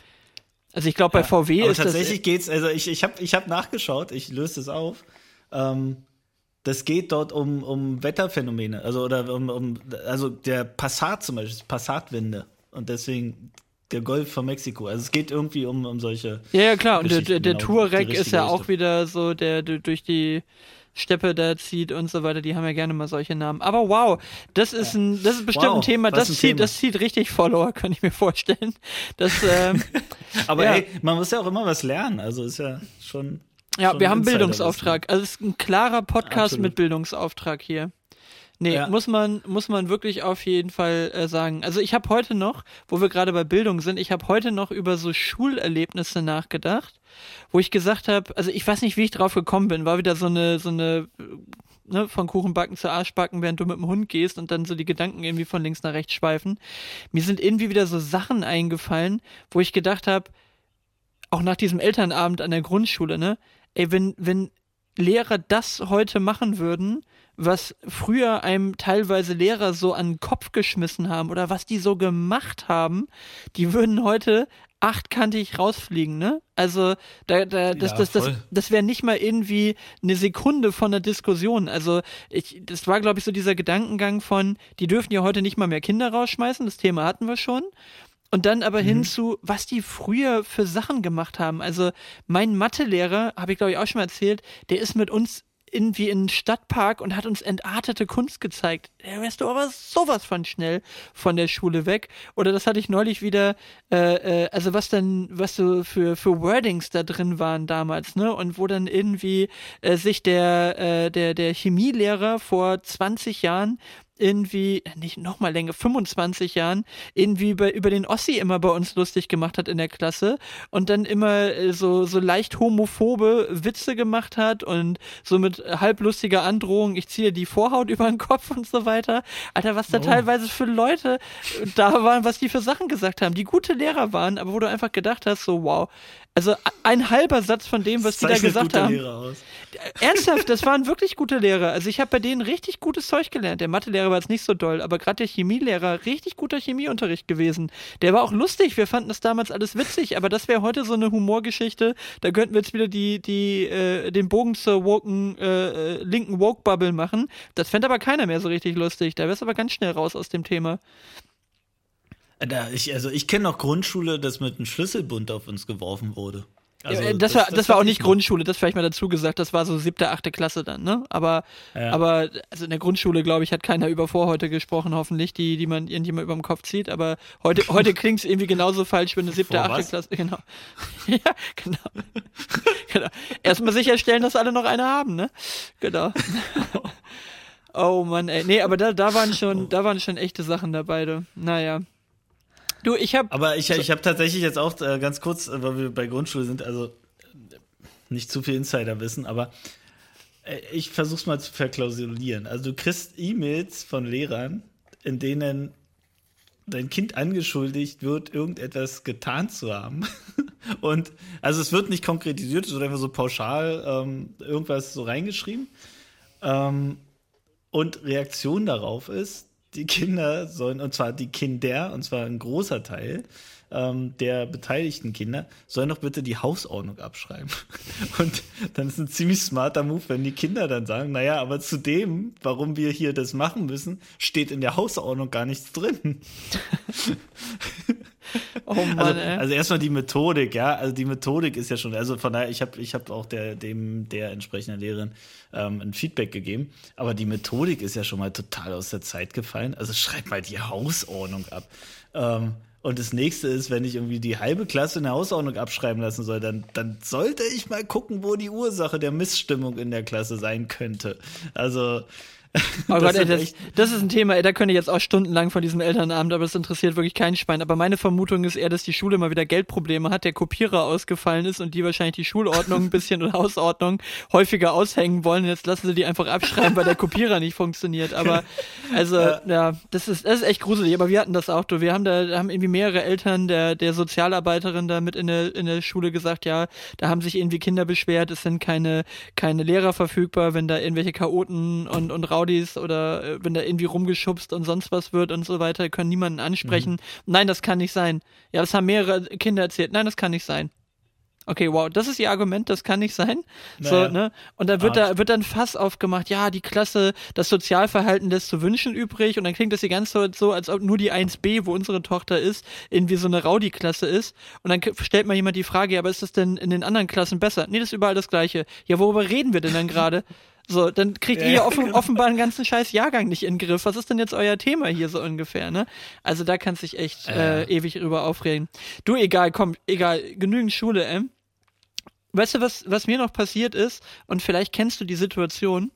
Also ich glaube, bei ja, VW aber ist tatsächlich das. Tatsächlich geht's, also ich, ich habe ich hab nachgeschaut, ich löse es auf. Ähm, das geht dort um, um Wetterphänomene, also oder um, um also der Passat zum Beispiel, Passatwinde. Und deswegen der Golf von Mexiko. Also es geht irgendwie um, um solche. Ja, ja klar, und der, der, der Touareg ist ja auch wieder so, der durch die Steppe da zieht und so weiter, die haben ja gerne mal solche Namen. Aber wow, das ist ein, das ist bestimmt wow, ein Thema, das ein zieht, Thema. das zieht richtig Follower, kann ich mir vorstellen. Das, ähm, Aber ja. ey, man muss ja auch immer was lernen, also ist ja schon. Ja, schon wir haben Bildungsauftrag. Also es ist ein klarer Podcast Absolut. mit Bildungsauftrag hier. Nee, ja. muss man muss man wirklich auf jeden Fall äh, sagen. Also ich habe heute noch, wo wir gerade bei Bildung sind, ich habe heute noch über so Schulerlebnisse nachgedacht, wo ich gesagt habe, also ich weiß nicht, wie ich drauf gekommen bin, war wieder so eine so eine ne, von Kuchenbacken zu Arschbacken, während du mit dem Hund gehst und dann so die Gedanken irgendwie von links nach rechts schweifen. Mir sind irgendwie wieder so Sachen eingefallen, wo ich gedacht habe, auch nach diesem Elternabend an der Grundschule, ne? Ey, wenn wenn Lehrer das heute machen würden, was früher einem teilweise Lehrer so an den Kopf geschmissen haben oder was die so gemacht haben, die würden heute achtkantig rausfliegen, ne? Also da, da, das, ja, das, das, das, das wäre nicht mal irgendwie eine Sekunde von der Diskussion. Also ich, das war, glaube ich, so dieser Gedankengang von, die dürfen ja heute nicht mal mehr Kinder rausschmeißen, das Thema hatten wir schon. Und dann aber mhm. hin zu, was die früher für Sachen gemacht haben. Also mein Mathelehrer, habe ich glaube ich auch schon mal erzählt, der ist mit uns irgendwie in den Stadtpark und hat uns entartete Kunst gezeigt. Da wärst du aber sowas von schnell von der Schule weg. Oder das hatte ich neulich wieder, äh, äh, also was dann, was so für, für Wordings da drin waren damals, ne? Und wo dann irgendwie äh, sich der, äh, der, der Chemielehrer vor 20 Jahren irgendwie, nicht noch mal länger, 25 Jahren, irgendwie über, über den Ossi immer bei uns lustig gemacht hat in der Klasse und dann immer äh, so, so leicht homophobe Witze gemacht hat und so mit halblustiger Androhung, ich ziehe die Vorhaut über den Kopf und so weiter. Alter, was da oh. teilweise für Leute da waren, was die für Sachen gesagt haben, die gute Lehrer waren, aber wo du einfach gedacht hast, so wow, also ein halber Satz von dem, was die da gesagt haben. Ernsthaft, das waren wirklich gute Lehrer. Also ich habe bei denen richtig gutes Zeug gelernt. Der Mathelehrer war jetzt nicht so doll, aber gerade der Chemielehrer, richtig guter Chemieunterricht gewesen. Der war auch lustig. Wir fanden das damals alles witzig, aber das wäre heute so eine Humorgeschichte. Da könnten wir jetzt wieder die, die, äh, den Bogen zur woken, äh, äh linken Woke-Bubble machen. Das fände aber keiner mehr so richtig lustig. Da wär's aber ganz schnell raus aus dem Thema. Da, ich, also ich kenne noch Grundschule, dass mit einem Schlüsselbund auf uns geworfen wurde. Also, das, das, war, das, das war auch nicht Grundschule, das vielleicht mal dazu gesagt, das war so siebte, achte Klasse dann, ne? Aber, ja. aber also in der Grundschule, glaube ich, hat keiner über Vorhäute gesprochen, hoffentlich, die, die man irgendjemand über den Kopf zieht. Aber heute, heute klingt es irgendwie genauso falsch, wenn eine siebte, Vor achte was? Klasse. Genau. ja, genau. genau. Erstmal sicherstellen, dass alle noch eine haben, ne? Genau. Oh Mann, ey. Nee, aber da, da waren schon, da waren schon echte Sachen dabei, du. Naja. Du, ich hab. Aber ich, ich habe tatsächlich jetzt auch äh, ganz kurz, äh, weil wir bei Grundschule sind, also nicht zu viel Insiderwissen, aber äh, ich versuch's mal zu verklausulieren. Also du kriegst E-Mails von Lehrern, in denen dein Kind angeschuldigt wird, irgendetwas getan zu haben. Und also es wird nicht konkretisiert, es wird einfach so pauschal ähm, irgendwas so reingeschrieben. Ähm, und Reaktion darauf ist, die Kinder sollen, und zwar die Kinder, und zwar ein großer Teil, ähm, der beteiligten Kinder sollen doch bitte die Hausordnung abschreiben. Und dann ist ein ziemlich smarter Move, wenn die Kinder dann sagen, naja, aber zu dem, warum wir hier das machen müssen, steht in der Hausordnung gar nichts drin. Oh Mann, also, also, erstmal die Methodik, ja, also die Methodik ist ja schon, also von daher, ich habe ich hab auch der, dem der entsprechenden Lehrerin ähm, ein Feedback gegeben, aber die Methodik ist ja schon mal total aus der Zeit gefallen. Also schreib mal die Hausordnung ab. Ähm, und das nächste ist, wenn ich irgendwie die halbe Klasse in der Hausordnung abschreiben lassen soll, dann, dann sollte ich mal gucken, wo die Ursache der Missstimmung in der Klasse sein könnte. Also, Oh Gott, ey, das, das, ist ein Thema, ey, da könnte ich jetzt auch stundenlang von diesem Elternabend, aber das interessiert wirklich keinen Schwein. Aber meine Vermutung ist eher, dass die Schule mal wieder Geldprobleme hat, der Kopierer ausgefallen ist und die wahrscheinlich die Schulordnung ein bisschen oder Hausordnung häufiger aushängen wollen. Jetzt lassen sie die einfach abschreiben, weil der Kopierer nicht funktioniert. Aber also, ja, ja das ist, das ist echt gruselig. Aber wir hatten das auch. Du. Wir haben da, da haben irgendwie mehrere Eltern der, der Sozialarbeiterin da mit in der, in der Schule gesagt, ja, da haben sich irgendwie Kinder beschwert, es sind keine, keine Lehrer verfügbar, wenn da irgendwelche Chaoten und, und Raum Rowdies oder äh, wenn da irgendwie rumgeschubst und sonst was wird und so weiter, können niemanden ansprechen. Mhm. Nein, das kann nicht sein. Ja, das haben mehrere Kinder erzählt. Nein, das kann nicht sein. Okay, wow, das ist ihr Argument, das kann nicht sein. Naja. So, ne? Und da wird da wird dann Fass aufgemacht, ja, die Klasse, das Sozialverhalten lässt zu wünschen übrig und dann klingt das die ganze Zeit so, als ob nur die 1b, wo unsere Tochter ist, irgendwie so eine Rowdy-Klasse ist. Und dann stellt mal jemand die Frage, ja, aber ist das denn in den anderen Klassen besser? Nee, das ist überall das Gleiche. Ja, worüber reden wir denn dann gerade? So, dann kriegt ja, ihr offen, genau. offenbar einen ganzen scheiß Jahrgang nicht in den Griff. Was ist denn jetzt euer Thema hier so ungefähr, ne? Also da kannst du dich echt äh, ewig drüber aufregen. Du, egal, komm, egal, genügend Schule, ähm. Weißt du, was, was mir noch passiert ist? Und vielleicht kennst du die Situation.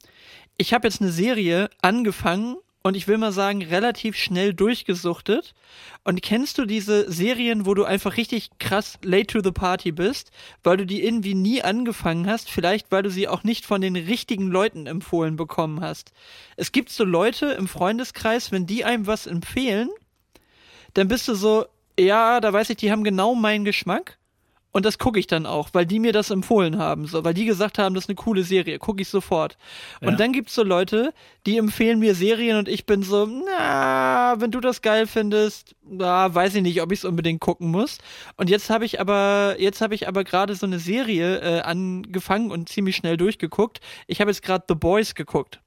Ich habe jetzt eine Serie angefangen und ich will mal sagen, relativ schnell durchgesuchtet. Und kennst du diese Serien, wo du einfach richtig krass late to the party bist, weil du die irgendwie nie angefangen hast, vielleicht weil du sie auch nicht von den richtigen Leuten empfohlen bekommen hast. Es gibt so Leute im Freundeskreis, wenn die einem was empfehlen, dann bist du so, ja, da weiß ich, die haben genau meinen Geschmack. Und das gucke ich dann auch, weil die mir das empfohlen haben, so, weil die gesagt haben, das ist eine coole Serie, gucke ich sofort. Ja. Und dann gibt's so Leute, die empfehlen mir Serien und ich bin so, na, wenn du das geil findest, na, weiß ich nicht, ob ich es unbedingt gucken muss. Und jetzt habe ich aber, jetzt habe ich aber gerade so eine Serie äh, angefangen und ziemlich schnell durchgeguckt. Ich habe jetzt gerade The Boys geguckt.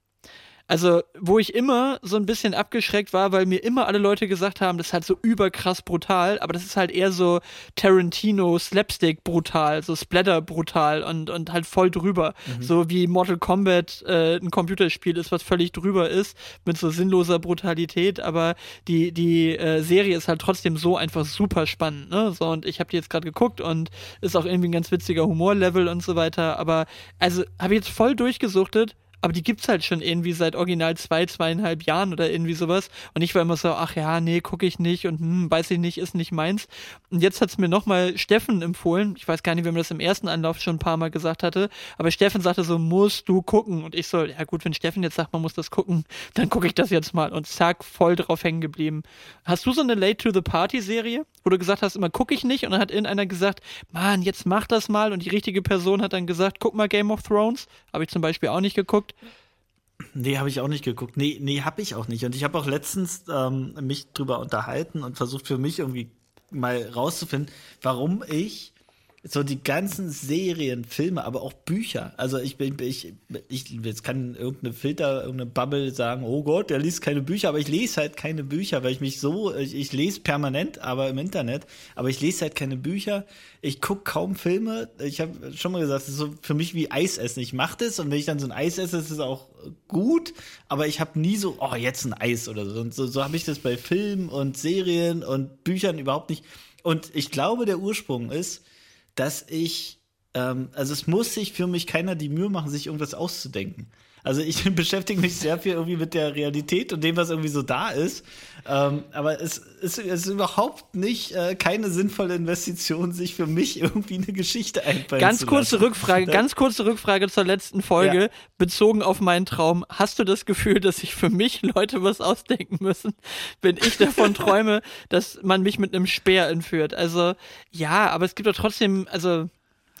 Also, wo ich immer so ein bisschen abgeschreckt war, weil mir immer alle Leute gesagt haben, das ist halt so überkrass brutal, aber das ist halt eher so Tarantino Slapstick brutal, so Splatter brutal und, und halt voll drüber. Mhm. So wie Mortal Kombat äh, ein Computerspiel ist, was völlig drüber ist, mit so sinnloser Brutalität, aber die, die äh, Serie ist halt trotzdem so einfach super spannend, ne? So, und ich habe die jetzt gerade geguckt und ist auch irgendwie ein ganz witziger Humorlevel und so weiter, aber also habe ich jetzt voll durchgesuchtet, aber die gibt's halt schon irgendwie seit original zwei, zweieinhalb Jahren oder irgendwie sowas. Und ich war immer so, ach ja, nee, gucke ich nicht und hm, weiß ich nicht, ist nicht meins. Und jetzt hat's mir nochmal Steffen empfohlen. Ich weiß gar nicht, wenn man das im ersten Anlauf schon ein paar Mal gesagt hatte. Aber Steffen sagte so, musst du gucken. Und ich so, ja gut, wenn Steffen jetzt sagt, man muss das gucken, dann gucke ich das jetzt mal. Und zack, voll drauf hängen geblieben. Hast du so eine Late to the Party Serie, wo du gesagt hast, immer gucke ich nicht? Und dann hat irgendeiner gesagt, Mann, jetzt mach das mal. Und die richtige Person hat dann gesagt, guck mal Game of Thrones. Habe ich zum Beispiel auch nicht geguckt? Nee, habe ich auch nicht geguckt. Nee, nee, habe ich auch nicht. Und ich habe auch letztens ähm, mich drüber unterhalten und versucht für mich irgendwie mal rauszufinden, warum ich so die ganzen Serien, Filme, aber auch Bücher. Also ich bin, ich, ich, jetzt kann irgendeine Filter, irgendeine Bubble sagen, oh Gott, der liest keine Bücher, aber ich lese halt keine Bücher, weil ich mich so, ich, ich lese permanent, aber im Internet, aber ich lese halt keine Bücher. Ich gucke kaum Filme. Ich habe schon mal gesagt, das ist so für mich wie Eis essen. Ich mache das und wenn ich dann so ein Eis esse, ist es auch gut, aber ich habe nie so, oh, jetzt ein Eis oder so. Und so, so habe ich das bei Filmen und Serien und Büchern überhaupt nicht. Und ich glaube, der Ursprung ist, dass ich ähm, also es muss sich für mich keiner die Mühe machen, sich irgendwas auszudenken. Also ich beschäftige mich sehr viel irgendwie mit der Realität und dem, was irgendwie so da ist. Ähm, aber es, es, es, ist überhaupt nicht äh, keine sinnvolle Investition, sich für mich irgendwie eine Geschichte einfallen ganz zu kurze lassen. Rückfrage, Ja. ganz kurze Rückfrage zur letzten Folge, Ja. bezogen auf meinen Traum. Hast du das Gefühl, dass sich für mich Leute was ausdenken müssen, wenn ich davon träume, dass man mich mit einem Speer entführt? Also, ja, aber es gibt doch trotzdem, also,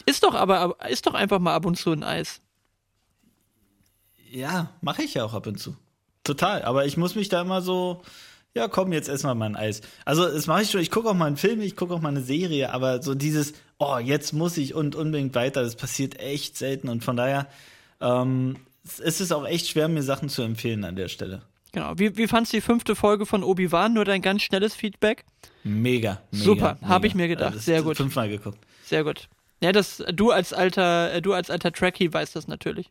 ist doch aber, ist doch einfach mal ab und zu ein Eis. Ja, mache ich ja auch ab und zu. Total. Aber ich muss mich da immer so, ja, komm, jetzt ess mal mein Eis. Also, das mache ich schon. Ich gucke auch mal einen Film, ich gucke auch mal eine Serie, aber so dieses, oh, jetzt muss ich und unbedingt weiter, das passiert echt selten. Und von daher ähm, es ist auch echt schwer, mir Sachen zu empfehlen an der Stelle. Genau. Wie, wie fandst du die fünfte Folge von Obi-Wan? Nur dein ganz schnelles Feedback? Mega. mega Super, hab mega. ich mir gedacht. das- Sehr gut. Fünfmal geguckt. Sehr gut. Ja, das, du als alter, du als alter Trekkie weißt das natürlich.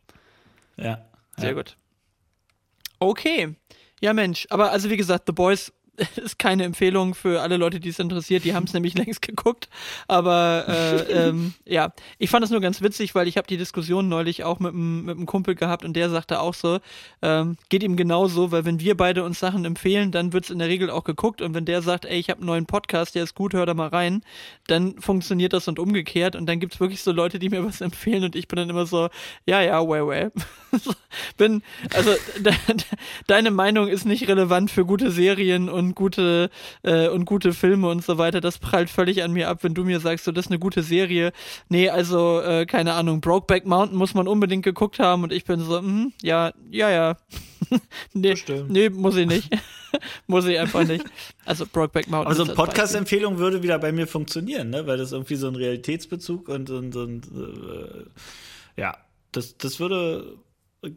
Ja. Sehr ja. gut. Okay. Ja, Mensch. Aber also wie gesagt, The Boys ist keine Empfehlung für alle Leute, die es interessiert. Die haben es nämlich längst geguckt. Aber äh, ähm, ja, ich fand das nur ganz witzig, weil ich habe die Diskussion neulich auch mit einem Kumpel gehabt und der sagte auch so, ähm, geht ihm genauso, weil wenn wir beide uns Sachen empfehlen, dann wird's in der Regel auch geguckt. Und wenn der sagt, ey, ich habe einen neuen Podcast, der ist gut, hör da mal rein, dann funktioniert das und umgekehrt. Und dann gibt's wirklich so Leute, die mir was empfehlen und ich bin dann immer so, ja, ja, well, well. bin, also de, de, deine Meinung ist nicht relevant für gute Serien und gute äh, und gute Filme und so weiter. Das prallt völlig an mir ab, wenn du mir sagst, so das ist eine gute Serie. Nee, also äh, keine Ahnung, Brokeback Mountain muss man unbedingt geguckt haben und ich bin so, mhm, ja, ja, ja. nee, Bestimmt. nee, muss ich nicht. muss ich einfach nicht. Also Brokeback Mountain. Aber so ist eine als Beispiel. Podcast-Empfehlung würde wieder bei mir funktionieren, ne? weil das irgendwie so ein Realitätsbezug und, und, und äh, ja, das, das würde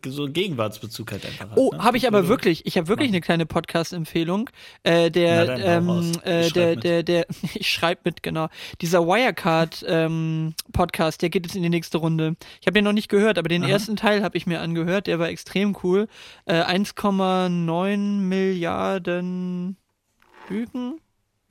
so einen Gegenwartsbezug halt einfach. Oh, ne? habe ich aber wirklich. Ich habe wirklich eine kleine Podcast-Empfehlung. Äh, der, Na ähm, äh, Ich der, der, der, ich schreibe mit, genau. Dieser Wirecard ähm, Podcast, der geht jetzt in die nächste Runde. Ich habe den noch nicht gehört, aber den Aha. ersten Teil habe ich mir angehört. Der war extrem cool. Äh, 1,9 Milliarden Lügen.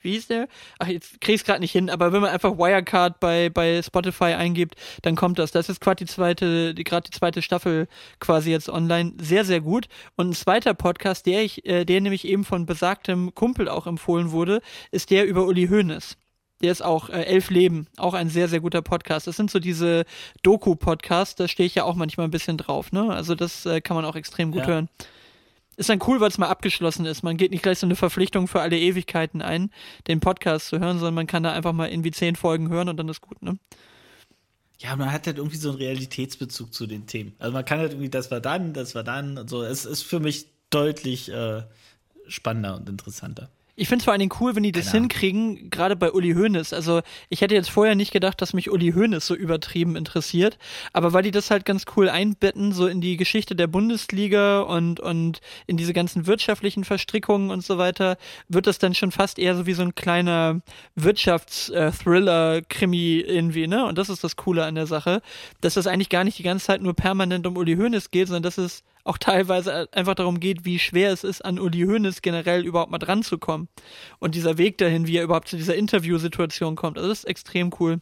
Wie hieß der? Ach, jetzt krieg ich's gerade nicht hin, aber wenn man einfach Wirecard bei, bei Spotify eingibt, dann kommt das. Das ist quasi die zweite, die gerade die zweite Staffel quasi jetzt online. Sehr, sehr gut. Und ein zweiter Podcast, der ich, äh, der nämlich eben von besagtem Kumpel auch empfohlen wurde, ist der über Uli Hoeneß. Der ist auch äh, Elf Leben, auch ein sehr, sehr guter Podcast. Das sind so diese Doku-Podcasts, da stehe ich ja auch manchmal ein bisschen drauf, ne? Also das äh, kann man auch extrem gut Ja. hören. Ist dann cool, weil es mal abgeschlossen ist. Man geht nicht gleich so eine Verpflichtung für alle Ewigkeiten ein, den Podcast zu hören, sondern man kann da einfach mal irgendwie zehn Folgen hören und dann ist gut, ne? Ja, man hat halt irgendwie so einen Realitätsbezug zu den Themen. Also man kann halt irgendwie, das war dann, das war dann und so. Es ist für mich deutlich äh, spannender und interessanter. Ich finde es vor allen Dingen cool, wenn die das Ahnung. hinkriegen, gerade bei Uli Hoeneß. Also ich hätte jetzt vorher nicht gedacht, dass mich Uli Hoeneß so übertrieben interessiert, aber weil die das halt ganz cool einbetten, so in die Geschichte der Bundesliga und, und in diese ganzen wirtschaftlichen Verstrickungen und so weiter, wird das dann schon fast eher so wie so ein kleiner Wirtschafts-Thriller-Krimi irgendwie, ne? Und das ist das Coole an der Sache, dass das eigentlich gar nicht die ganze Zeit nur permanent um Uli Hoeneß geht, sondern dass es auch teilweise einfach darum geht, wie schwer es ist, an Uli Hoeneß generell überhaupt mal dran zu kommen. Und dieser Weg dahin, wie er überhaupt zu dieser Interviewsituation kommt. Also das ist extrem cool.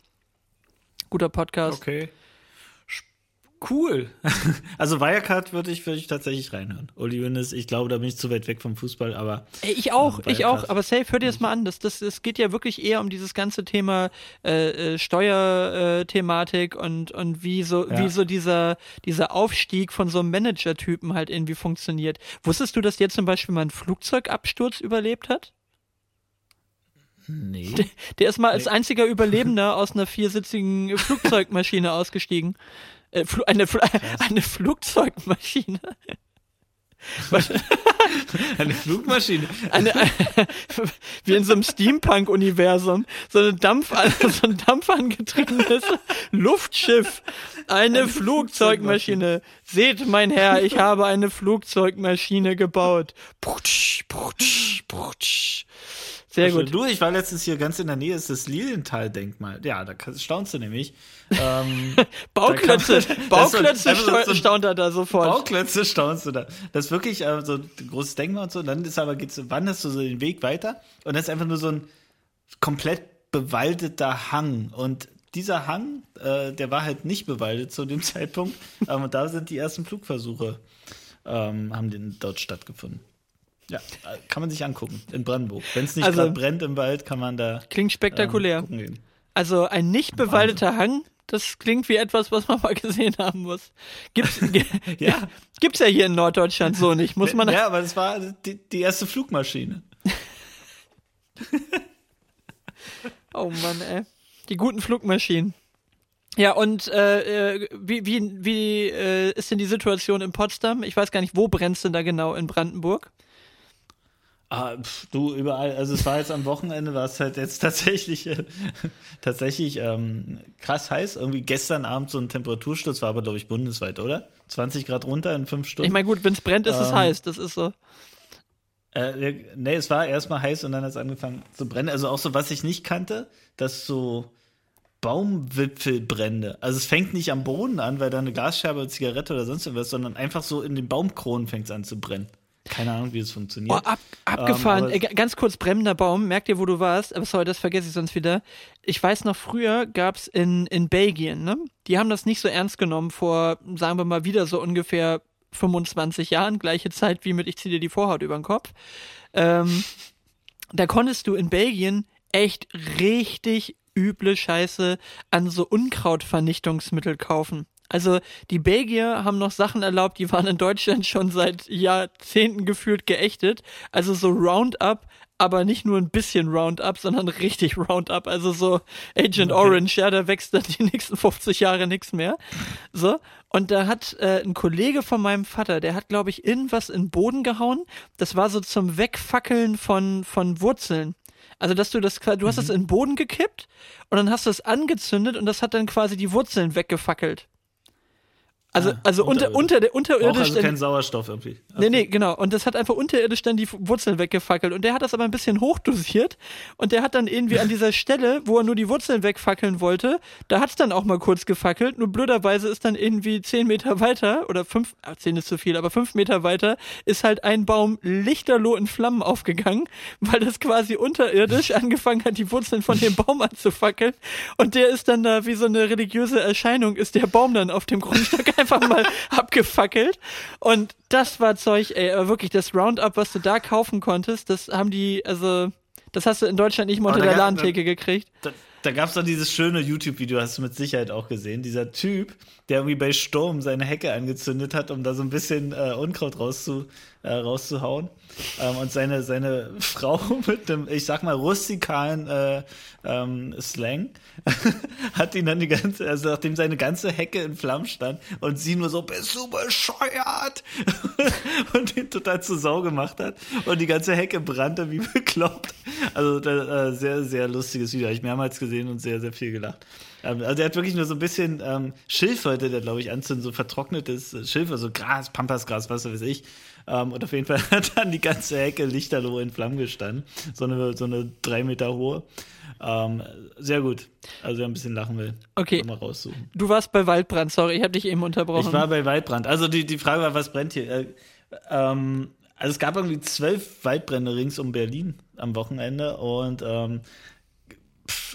Guter Podcast. Okay. Cool. Also Wirecard würde ich, würde ich tatsächlich reinhören. Uli Hoeneß, ich glaube, da bin ich zu weit weg vom Fußball, aber ich auch, Ja, ich auch. Aber safe, hör dir das mal an. Das, das, es geht ja wirklich eher um dieses ganze Thema äh, äh, Steuerthematik und, und wie so, Ja. wie so dieser, dieser Aufstieg von so einem Manager-Typen halt irgendwie funktioniert. Wusstest du, dass der zum Beispiel mal einen Flugzeugabsturz überlebt hat? nee. Der ist mal als einziger Überlebender aus einer viersitzigen Flugzeugmaschine ausgestiegen. Äh, Fl eine, Fl eine Flugzeugmaschine. Eine Flugmaschine. Eine, wie in so einem Steampunk-Universum. So, eine Dampf, so ein dampfangetriebenes Luftschiff. Eine Flugzeugmaschine. Seht, mein Herr, ich habe eine Flugzeugmaschine gebaut. Putsch, putsch, putsch. Sehr gut. Du, ich war letztens hier ganz in der Nähe, ist das Lilienthal-Denkmal. Ja, da staunst du nämlich. Ähm, Bauklötze, man- Bauklötze so- staunt er da sofort. Bauklötze staunst du da. Das ist wirklich äh, so ein großes Denkmal und so. Und dann ist aber, geht's, wanderst du so den Weg weiter und das ist einfach nur so ein komplett bewaldeter Hang und dieser Hang, äh, der war halt nicht bewaldet zu dem Zeitpunkt. Ähm, und da sind die ersten Flugversuche, ähm, haben den dort stattgefunden. Ja, äh, kann man sich angucken in Brandenburg. Wenn es nicht also, gerade brennt im Wald, kann man da. Klingt spektakulär. Ähm, also ein nicht bewaldeter Hang, das klingt wie etwas, was man mal gesehen haben muss. Gibt's, ja. gibt's ja hier in Norddeutschland so nicht, muss man. Ja, aber das war die, die erste Flugmaschine. oh Mann, ey. Die guten Flugmaschinen. Ja, und äh, äh, wie, wie, wie äh, ist denn die Situation in Potsdam? Ich weiß gar nicht, wo brennst denn da genau in Brandenburg? Ah, pf, du überall, also es war jetzt am Wochenende, war es halt jetzt tatsächlich äh, tatsächlich ähm, krass heiß. Irgendwie gestern Abend so ein Temperatursturz war aber, glaube ich, bundesweit, oder? 20 Grad runter in fünf Stunden. Ich meine, gut, wenn es brennt, ist ähm, es heiß, das ist so. Äh, nee, es war erstmal heiß und dann hat es angefangen zu brennen. Also auch so, was ich nicht kannte, dass so Baumwipfelbrände. Also es fängt nicht am Boden an, weil da eine Gasscherbe, Zigarette oder sonst was, sondern einfach so in den Baumkronen fängt es an zu brennen. Keine Ahnung, wie es funktioniert. Oh, ab, abgefahren. Ähm, ganz kurz, brennender Baum. Merkt ihr, wo du warst? Aber sorry, das vergesse ich sonst wieder. Ich weiß noch, früher gab es in, in Belgien, ne? Die haben das nicht so ernst genommen vor, sagen wir mal, wieder so ungefähr 25 Jahren. Gleiche Zeit wie mit Ich zieh dir die Vorhaut über den Kopf. Ähm, da konntest du in Belgien echt richtig üble Scheiße an so Unkrautvernichtungsmittel kaufen. Also die Belgier haben noch Sachen erlaubt, die waren in Deutschland schon seit Jahrzehnten gefühlt geächtet. Also so Roundup, aber nicht nur ein bisschen Roundup, sondern richtig Roundup. Also so Agent okay. Orange, ja, da wächst dann die nächsten 50 Jahre nichts mehr. So. Und da hat äh, ein Kollege von meinem Vater, der hat, glaube ich, irgendwas in den Boden gehauen. Das war so zum Wegfackeln von, von Wurzeln. Also, dass du das, du hast mhm. das in den Boden gekippt und dann hast du es angezündet und das hat dann quasi die Wurzeln weggefackelt. Also, ah, also unter, unter der unterirdisch. Braucht also kein Sauerstoff irgendwie. Okay. Nee, nee, genau. Und das hat einfach unterirdisch dann die Wurzeln weggefackelt. Und der hat das aber ein bisschen hochdosiert. Und der hat dann irgendwie an dieser Stelle, wo er nur die Wurzeln wegfackeln wollte, da hat's dann auch mal kurz gefackelt. Nur blöderweise ist dann irgendwie zehn Meter weiter, oder fünf, ach, zehn ist zu viel, aber fünf Meter weiter, ist halt ein Baum lichterloh in Flammen aufgegangen, weil das quasi unterirdisch angefangen hat, die Wurzeln von dem Baum anzufackeln. Und der ist dann da wie so eine religiöse Erscheinung, ist der Baum dann auf dem Grundstück einfach mal abgefackelt. Und das war Zeug, ey, aber wirklich, das Roundup, was du da kaufen konntest, das haben die, also, das hast du in Deutschland nicht mal unter der Ladentheke gekriegt. Da, da gab es doch dieses schöne YouTube-Video, hast du mit Sicherheit auch gesehen. Dieser Typ, der irgendwie bei Sturm seine Hecke angezündet hat, um da so ein bisschen äh, Unkraut rauszu, äh, rauszuhauen. Ähm, und seine, seine Frau mit dem, ich sag mal, rustikalen äh, ähm, Slang hat ihn dann die ganze, also nachdem seine ganze Hecke in Flammen stand und sie nur so, bist du bescheuert? und ihn total zu Sau gemacht hat und die ganze Hecke brannte wie bekloppt. Also äh, sehr, sehr lustiges Video. Habe ich mehrmals gesehen und sehr, sehr viel gelacht. Ähm, also er hat wirklich nur so ein bisschen ähm, Schilf wollte der, glaube ich, anzünden, so vertrocknetes Schilf, also Gras, Pampasgras, was weiß ich. Ähm, und auf jeden Fall hat dann die ganze Hecke lichterloh in Flammen gestanden. So eine, so eine drei Meter hohe. Ähm, sehr gut. Also wer ein bisschen lachen will, okay. mal raussuchen. Du warst bei Waldbrand, sorry, ich habe dich eben unterbrochen. Ich war bei Waldbrand. Also die, die Frage war, was brennt hier? Äh, ähm, also es gab irgendwie zwölf Waldbrände rings um Berlin am Wochenende und ähm,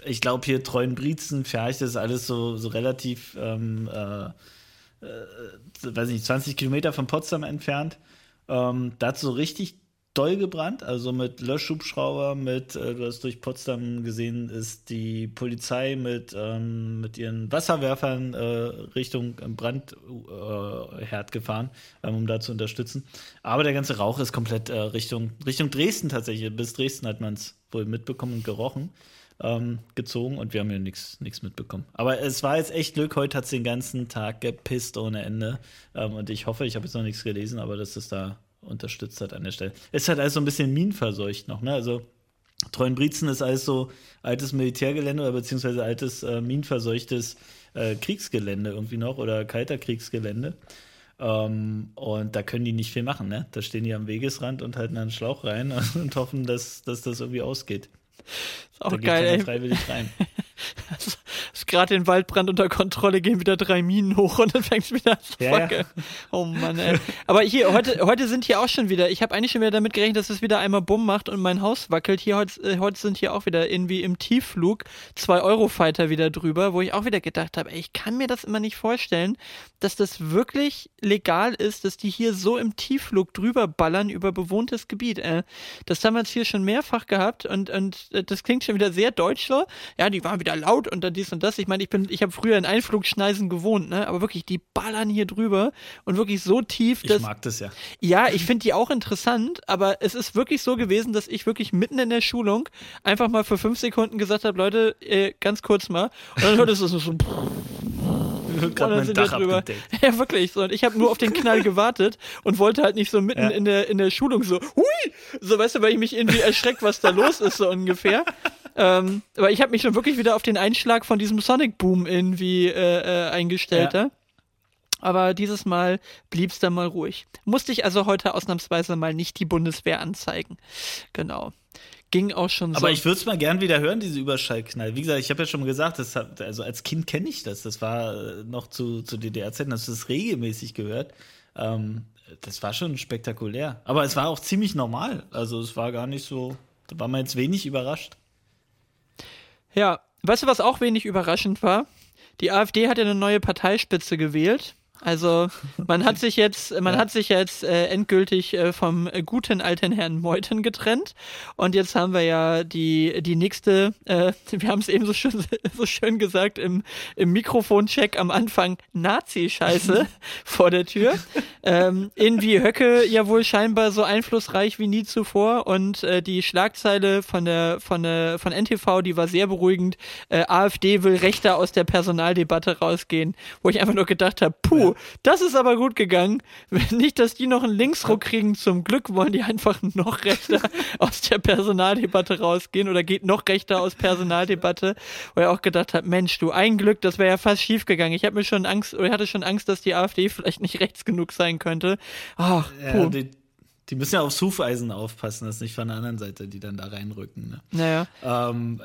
ich glaube hier Treuenbrietzen, Ferch, das ist alles so, so relativ, ähm, äh, äh, weiß nicht, 20 Kilometer von Potsdam entfernt. Ähm, da hat so richtig doll gebrannt, also mit Löschhubschrauber, mit, äh, du hast durch Potsdam gesehen, ist die Polizei mit, ähm, mit ihren Wasserwerfern äh, Richtung Brandherd äh, gefahren, ähm, um da zu unterstützen. Aber der ganze Rauch ist komplett äh, Richtung, Richtung Dresden tatsächlich. Bis Dresden hat man es wohl mitbekommen und gerochen ähm, gezogen und wir haben ja nichts mitbekommen. Aber es war jetzt echt Glück, heute hat es den ganzen Tag gepisst ohne Ende. Ähm, und ich hoffe, ich habe jetzt noch nichts gelesen, aber dass es da unterstützt hat an der Stelle. Es hat also ein bisschen minenverseucht noch, ne? Also Treuenbrietzen ist alles so altes Militärgelände oder beziehungsweise altes äh, minenverseuchtes äh, Kriegsgelände irgendwie noch oder kalter Kriegsgelände. Ähm, und da können die nicht viel machen, ne? Da stehen die am Wegesrand und halten einen Schlauch rein und hoffen, dass, dass das irgendwie ausgeht. Auch da geil, ey. freiwillig rein. ist gerade den Waldbrand unter Kontrolle, gehen wieder drei Minen hoch und dann fängt es wieder an zu ja, ja. Oh Mann, ey. Aber hier, heute, heute sind hier auch schon wieder, ich habe eigentlich schon wieder damit gerechnet, dass es wieder einmal Bumm macht und mein Haus wackelt. Hier heute, äh, heute sind hier auch wieder irgendwie im Tiefflug zwei Eurofighter wieder drüber, wo ich auch wieder gedacht habe, ey, ich kann mir das immer nicht vorstellen, dass das wirklich legal ist, dass die hier so im Tiefflug drüber ballern über bewohntes Gebiet. Äh, das haben wir jetzt hier schon mehrfach gehabt und, und äh, das klingt schon wieder sehr deutsch so. Ja, die waren wieder laut und dann dies und das. Ich meine, ich bin, ich habe früher in Einflugschneisen gewohnt, ne? Aber wirklich, die ballern hier drüber und wirklich so tief, dass. Ich mag das ja. Ja, ich finde die auch interessant, aber es ist wirklich so gewesen, dass ich wirklich mitten in der Schulung einfach mal für fünf Sekunden gesagt habe, Leute, äh, ganz kurz mal. Und dann hört es so. so gerade mein Dach drüber. Ja, wirklich. So. Und ich habe nur auf den Knall gewartet und wollte halt nicht so mitten ja. in, der, in der Schulung so, hui! So, weißt du, weil ich mich irgendwie erschreckt, was da los ist, so ungefähr. Ähm, aber ich habe mich schon wirklich wieder auf den Einschlag von diesem Sonic Boom irgendwie äh, äh, eingestellt. Ja. Aber dieses Mal blieb es dann mal ruhig. Musste ich also heute ausnahmsweise mal nicht die Bundeswehr anzeigen. Genau ging auch schon so. Aber ich würde es mal gern wieder hören, diese Überschallknall. Wie gesagt, ich habe ja schon gesagt, das hat, also als Kind kenne ich das. Das war äh, noch zu, zu DDR-Zeiten, hast du das regelmäßig gehört. Ähm, das war schon spektakulär. Aber es war auch ziemlich normal. Also es war gar nicht so, da war man jetzt wenig überrascht. Ja, weißt du, was auch wenig überraschend war? Die AfD hat ja eine neue Parteispitze gewählt. Also man hat sich jetzt, man ja. hat sich jetzt äh, endgültig äh, vom guten alten Herrn Meuthen getrennt und jetzt haben wir ja die die nächste, äh, wir haben es eben so schön, so schön gesagt im im Mikrofoncheck am Anfang Nazi-Scheiße vor der Tür. Ähm, irgendwie Höcke ja wohl scheinbar so einflussreich wie nie zuvor und äh, die Schlagzeile von der von der von NTV, die war sehr beruhigend. Äh, AfD will Rechter aus der Personaldebatte rausgehen, wo ich einfach nur gedacht habe, puh, das ist aber gut gegangen. Nicht, dass die noch einen Linksruck kriegen. Zum Glück wollen die einfach noch rechter aus der Personaldebatte rausgehen oder geht noch rechter aus Personaldebatte. Wo er auch gedacht hat, Mensch, du, ein Glück, das wäre ja fast schief gegangen. Ich habe mir schon Angst, oder hatte schon Angst, dass die AfD vielleicht nicht rechts genug sein könnte. Ach, puh. Ja, die, die müssen ja aufs Hufeisen aufpassen, dass nicht von der anderen Seite die dann da reinrücken. Ne? Naja. Ähm,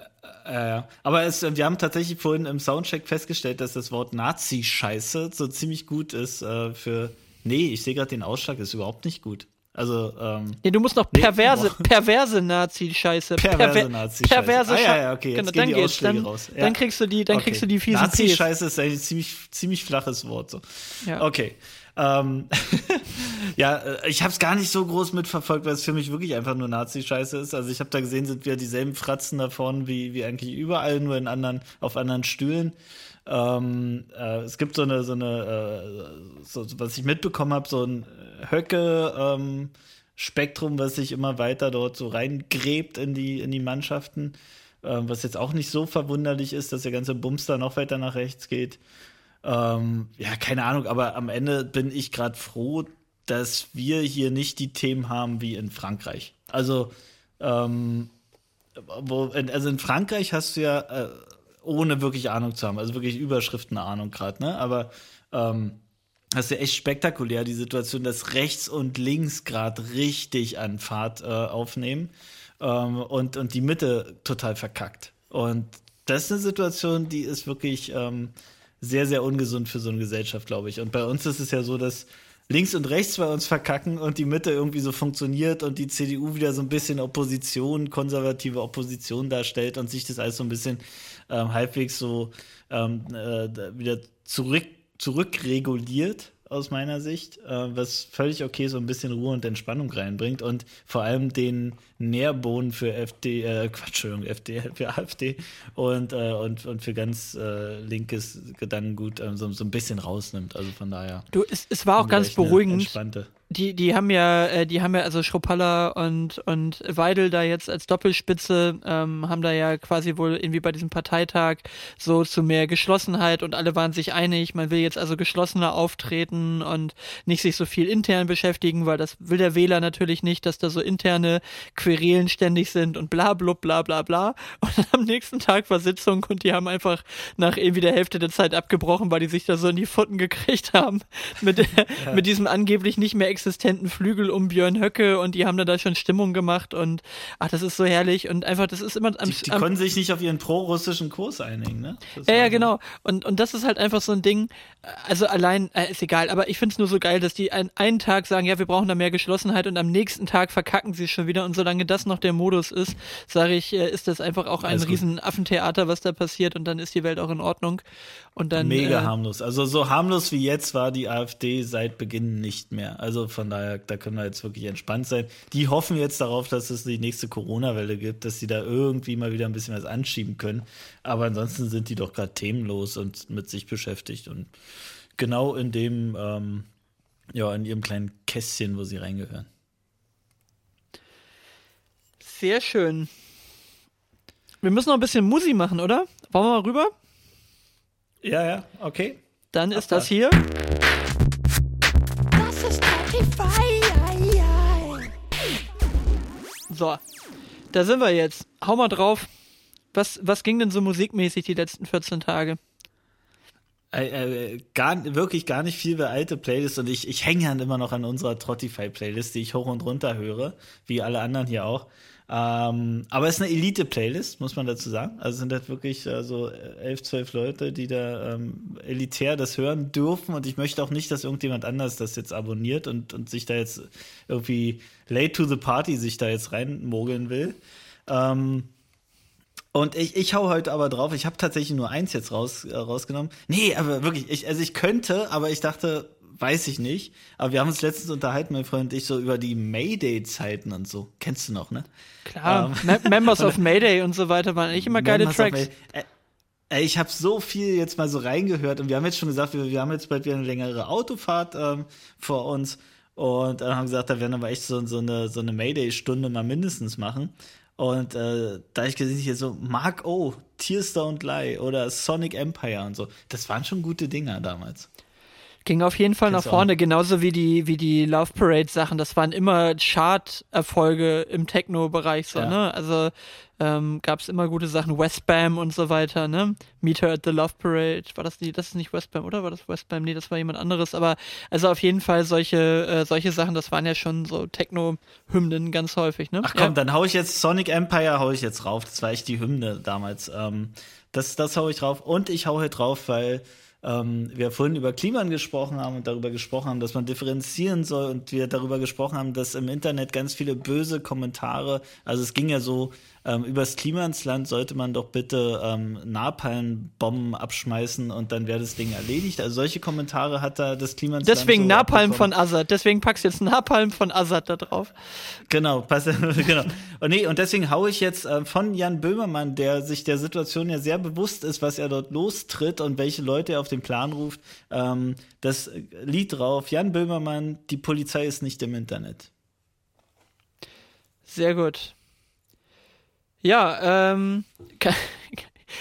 äh, aber es, wir haben tatsächlich vorhin im Soundcheck festgestellt, dass das Wort Nazi-Scheiße so ziemlich gut ist äh, für. Nee, ich sehe gerade den Ausschlag, ist überhaupt nicht gut. Also, ähm, nee, du musst noch perverse, nee, perverse Nazi-Scheiße. Perverse Perver Nazi-Scheiße. Perverse ah, ja, ja, okay. Genau, dann geht's. Dann, raus. Ja. dann kriegst du die, dann okay. kriegst du die fiesen Nazi-Scheiße ist ein ziemlich, ziemlich flaches Wort. So. Ja. Okay. Ähm, ja, äh, ich habe es gar nicht so groß mitverfolgt, weil es für mich wirklich einfach nur Nazi-Scheiße ist. Also ich habe da gesehen, sind wir dieselben Fratzen da vorne wie, wie eigentlich überall, nur in anderen, auf anderen Stühlen. Ähm, äh, es gibt so eine, so eine, äh, so, was ich mitbekommen habe, so ein Höcke, ähm, Spektrum, was sich immer weiter dort so reingräbt in die, in die Mannschaften. Äh, was jetzt auch nicht so verwunderlich ist, dass der ganze Bums da noch weiter nach rechts geht. Ähm, ja, keine Ahnung, aber am Ende bin ich gerade froh, dass wir hier nicht die Themen haben wie in Frankreich. Also, ähm, wo, also in Frankreich hast du ja, äh, ohne wirklich Ahnung zu haben, also wirklich Überschriften Ahnung gerade, ne? Aber ähm, hast du ja echt spektakulär die Situation, dass rechts und links gerade richtig an Fahrt äh, aufnehmen ähm, und, und die Mitte total verkackt. Und das ist eine Situation, die ist wirklich ähm, sehr, sehr ungesund für so eine Gesellschaft, glaube ich. Und bei uns ist es ja so, dass links und rechts bei uns verkacken und die Mitte irgendwie so funktioniert und die CDU wieder so ein bisschen Opposition, konservative Opposition darstellt und sich das alles so ein bisschen ähm, halbwegs so ähm, äh, wieder zurück, zurückreguliert aus meiner Sicht, äh, was völlig okay so ein bisschen Ruhe und Entspannung reinbringt und vor allem den Nährboden für FD, äh, Quatsch, Entschuldigung, FD, für AfD und, äh, und, und für ganz äh, linkes Gedankengut äh, so, so ein bisschen rausnimmt. Also von daher. Du, es, es war auch ganz beruhigend. Entspannte die, die haben ja, äh, die haben ja, also Schruppalla und, und Weidel da jetzt als Doppelspitze, ähm, haben da ja quasi wohl irgendwie bei diesem Parteitag so zu mehr Geschlossenheit und alle waren sich einig, man will jetzt also geschlossener auftreten und nicht sich so viel intern beschäftigen, weil das will der Wähler natürlich nicht, dass da so interne Querelen ständig sind und bla bla bla bla bla. Und am nächsten Tag war Sitzung und die haben einfach nach irgendwie der Hälfte der Zeit abgebrochen, weil die sich da so in die Futten gekriegt haben mit, ja. mit diesem angeblich nicht mehr existenten Flügel um Björn Höcke und die haben dann da schon Stimmung gemacht und ach, das ist so herrlich und einfach, das ist immer am, Die, die am, konnten sich nicht auf ihren pro-russischen Kurs einigen, ne? ja, ja, genau. Und, und das ist halt einfach so ein Ding, also allein, äh, ist egal, aber ich finde es nur so geil, dass die ein, einen Tag sagen, ja, wir brauchen da mehr Geschlossenheit und am nächsten Tag verkacken sie schon wieder und solange das noch der Modus ist, sage ich, äh, ist das einfach auch ein Alles riesen gut. Affentheater, was da passiert und dann ist die Welt auch in Ordnung. Und dann, Mega äh, harmlos. Also so harmlos wie jetzt war die AfD seit Beginn nicht mehr. Also von daher, da können wir jetzt wirklich entspannt sein. Die hoffen jetzt darauf, dass es die nächste Corona-Welle gibt, dass sie da irgendwie mal wieder ein bisschen was anschieben können. Aber ansonsten sind die doch gerade themenlos und mit sich beschäftigt und genau in dem, ähm, ja, in ihrem kleinen Kästchen, wo sie reingehören. Sehr schön. Wir müssen noch ein bisschen Musi machen, oder? Wollen wir mal rüber? Ja, ja, okay. Dann ist das hier. So, da sind wir jetzt. Hau mal drauf. Was, was ging denn so musikmäßig die letzten 14 Tage? Äh, äh, gar, wirklich gar nicht viel bei alte Playlists und ich, ich hänge dann immer noch an unserer Trottify-Playlist, die ich hoch und runter höre, wie alle anderen hier auch. Ähm, aber es ist eine Elite-Playlist, muss man dazu sagen. Also sind halt wirklich äh, so elf, zwölf Leute, die da ähm, elitär das hören dürfen. Und ich möchte auch nicht, dass irgendjemand anders das jetzt abonniert und, und sich da jetzt irgendwie late to the party sich da jetzt reinmogeln will. Ähm, und ich, ich hau heute aber drauf, ich habe tatsächlich nur eins jetzt raus, äh, rausgenommen. Nee, aber wirklich, ich, also ich könnte, aber ich dachte, weiß ich nicht. Aber wir haben uns letztens unterhalten, mein Freund und ich, so über die Mayday-Zeiten und so. Kennst du noch, ne? Klar, ähm, Members of Mayday und so weiter waren eigentlich immer geile Members Tracks. Ey, ich habe so viel jetzt mal so reingehört und wir haben jetzt schon gesagt, wir, wir haben jetzt bald wieder eine längere Autofahrt ähm, vor uns und dann haben gesagt, da werden aber echt so, so eine, so eine Mayday-Stunde mal mindestens machen. Und äh, da ich gesehen hier so Mark O, Tears Don't Lie oder Sonic Empire und so, das waren schon gute Dinger damals. Ging auf jeden Fall nach vorne, genauso wie die, wie die Love Parade Sachen. Das waren immer Chart-Erfolge im Techno-Bereich, so, ja. ne? Also, ähm, gab es immer gute Sachen, Westbam und so weiter, ne? Meet Her at the Love Parade, war das die, das ist nicht Westbam, oder war das Westbam? Nee, das war jemand anderes, aber also auf jeden Fall solche, äh, solche Sachen, das waren ja schon so Techno-Hymnen ganz häufig, ne? Ach komm, ja. dann hau ich jetzt Sonic Empire hau ich jetzt rauf, das war echt die Hymne damals. Ähm, das, das hau ich drauf und ich hau hier drauf, weil ähm, wir vorhin über Kliman gesprochen haben und darüber gesprochen haben, dass man differenzieren soll und wir darüber gesprochen haben, dass im Internet ganz viele böse Kommentare, also es ging ja so, ähm, übers Klimansland sollte man doch bitte ähm, Napalmbomben abschmeißen und dann wäre das Ding erledigt. Also solche Kommentare hat da das Klimansland. Deswegen so Napalm von Assad. Deswegen packst du jetzt Napalm von Assad da drauf. Genau, pass, genau. Und nee, und deswegen haue ich jetzt äh, von Jan Böhmermann, der sich der Situation ja sehr bewusst ist, was er dort lostritt und welche Leute er auf den Plan ruft, ähm, das Lied drauf. Jan Böhmermann, die Polizei ist nicht im Internet. Sehr gut. Ja, ähm,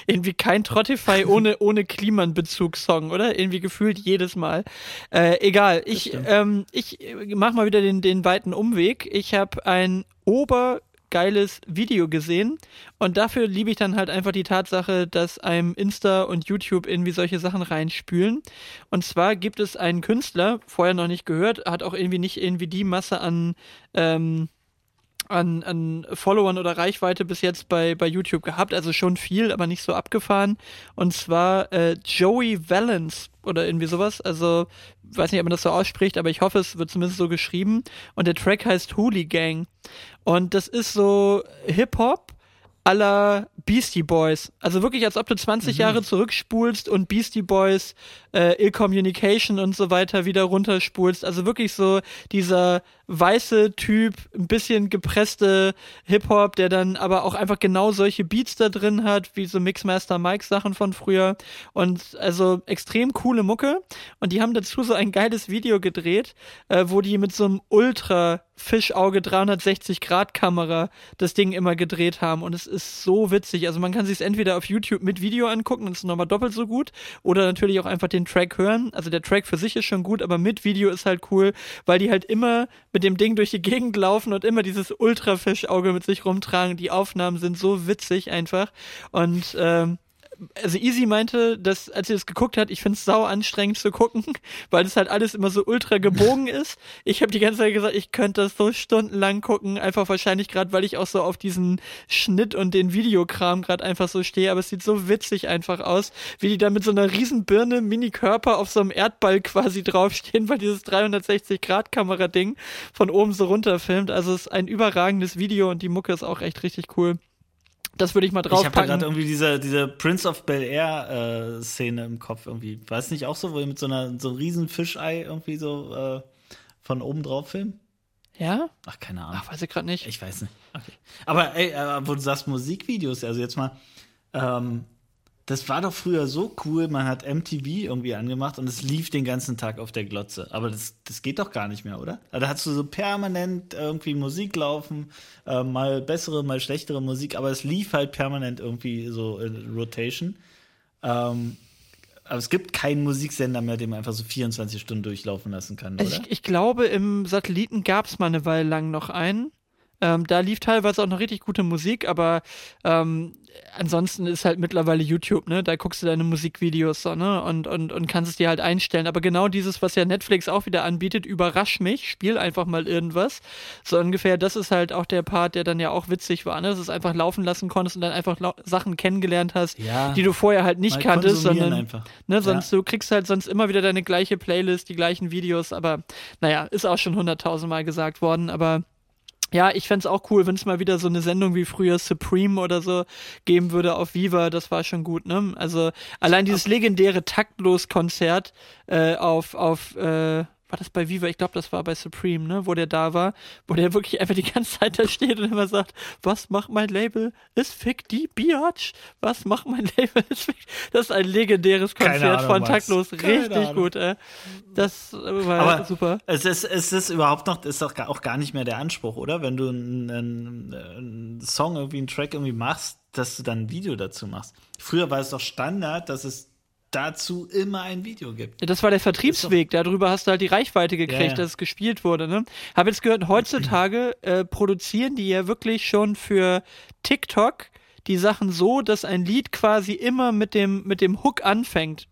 irgendwie kein Trottify ohne, ohne Kliman-Bezugssong, oder? Irgendwie gefühlt jedes Mal. Äh, egal, ich, ähm, ich mach mal wieder den, den weiten Umweg. Ich habe ein obergeiles Video gesehen und dafür liebe ich dann halt einfach die Tatsache, dass einem Insta und YouTube irgendwie solche Sachen reinspülen. Und zwar gibt es einen Künstler, vorher noch nicht gehört, hat auch irgendwie nicht irgendwie die Masse an ähm, an, an Followern oder Reichweite bis jetzt bei, bei YouTube gehabt. Also schon viel, aber nicht so abgefahren. Und zwar äh, Joey Valence oder irgendwie sowas. Also, weiß nicht, ob man das so ausspricht, aber ich hoffe, es wird zumindest so geschrieben. Und der Track heißt Hooligang. Und das ist so Hip-Hop aller Beastie Boys. Also wirklich, als ob du 20 mhm. Jahre zurückspulst und Beastie Boys, äh, Ill Communication und so weiter wieder runterspulst. Also wirklich so dieser weiße Typ, ein bisschen gepresste Hip-Hop, der dann aber auch einfach genau solche Beats da drin hat, wie so Mixmaster Mike Sachen von früher. Und also extrem coole Mucke. Und die haben dazu so ein geiles Video gedreht, äh, wo die mit so einem Ultra Fischauge 360 Grad Kamera das Ding immer gedreht haben und es ist so witzig. Also man kann sich es entweder auf YouTube mit Video angucken, das ist nochmal doppelt so gut, oder natürlich auch einfach den Track hören. Also der Track für sich ist schon gut, aber mit Video ist halt cool, weil die halt immer mit dem Ding durch die Gegend laufen und immer dieses Ultrafischauge mit sich rumtragen. Die Aufnahmen sind so witzig einfach. Und ähm, also Easy meinte, dass als sie das geguckt hat, ich finde es sau anstrengend zu gucken, weil das halt alles immer so ultra gebogen ist. Ich habe die ganze Zeit gesagt, ich könnte das so stundenlang gucken, einfach wahrscheinlich gerade, weil ich auch so auf diesen Schnitt und den Videokram gerade einfach so stehe, aber es sieht so witzig einfach aus, wie die da mit so einer riesen Birne, Mini-Körper auf so einem Erdball quasi draufstehen, weil dieses 360-Grad-Kamera-Ding von oben so runter filmt. Also es ist ein überragendes Video und die Mucke ist auch echt richtig cool. Das würde ich mal draufpacken. Ich habe gerade irgendwie diese, diese Prince of Bel Air äh, Szene im Kopf irgendwie. War es nicht auch so, wo ihr mit so einer so einem riesen Fischei irgendwie so äh, von oben drauf filmen? Ja? Ach, keine Ahnung. Ach, weiß ich gerade nicht. Ich weiß nicht. Okay. Aber ey, äh, wo du sagst Musikvideos, also jetzt mal, ähm, das war doch früher so cool, man hat MTV irgendwie angemacht und es lief den ganzen Tag auf der Glotze. Aber das, das geht doch gar nicht mehr, oder? Also da hast du so permanent irgendwie Musik laufen, äh, mal bessere, mal schlechtere Musik, aber es lief halt permanent irgendwie so in Rotation. Ähm, aber es gibt keinen Musiksender mehr, den man einfach so 24 Stunden durchlaufen lassen kann, oder? Ich, ich glaube, im Satelliten gab es mal eine Weile lang noch einen. Ähm, da lief teilweise auch noch richtig gute Musik, aber ähm, ansonsten ist halt mittlerweile YouTube, ne? Da guckst du deine Musikvideos so, ne? Und, und, und kannst es dir halt einstellen. Aber genau dieses, was ja Netflix auch wieder anbietet, überrasch mich, spiel einfach mal irgendwas. So ungefähr, das ist halt auch der Part, der dann ja auch witzig war, ne? Dass du es einfach laufen lassen konntest und dann einfach Sachen kennengelernt hast, ja, die du vorher halt nicht kanntest, sondern einfach. ne, sonst ja. du kriegst halt sonst immer wieder deine gleiche Playlist, die gleichen Videos, aber naja, ist auch schon hunderttausendmal gesagt worden, aber ja, ich fände auch cool, wenn es mal wieder so eine Sendung wie früher Supreme oder so geben würde auf Viva. Das war schon gut, ne? Also allein dieses legendäre Taktlos-Konzert äh, auf, auf äh, war das bei Viva? Ich glaube, das war bei Supreme, ne, wo der da war, wo der wirklich einfach die ganze Zeit da steht und immer sagt, was macht mein Label? Es fickt die Biatch. Was macht mein Label? Es fickt. Das ist ein legendäres Konzert Ahnung, von Taktlos. Richtig Ahnung. gut, ey. Das war Aber super. Es ist, es ist überhaupt noch, ist doch auch gar nicht mehr der Anspruch, oder? Wenn du einen, einen Song, irgendwie einen Track irgendwie machst, dass du dann ein Video dazu machst. Früher war es doch Standard, dass es dazu immer ein Video gibt. Das war der Vertriebsweg. Darüber hast du halt die Reichweite gekriegt, ja, ja. dass es gespielt wurde. Ne? Habe jetzt gehört, heutzutage äh, produzieren die ja wirklich schon für TikTok die Sachen so, dass ein Lied quasi immer mit dem, mit dem Hook anfängt.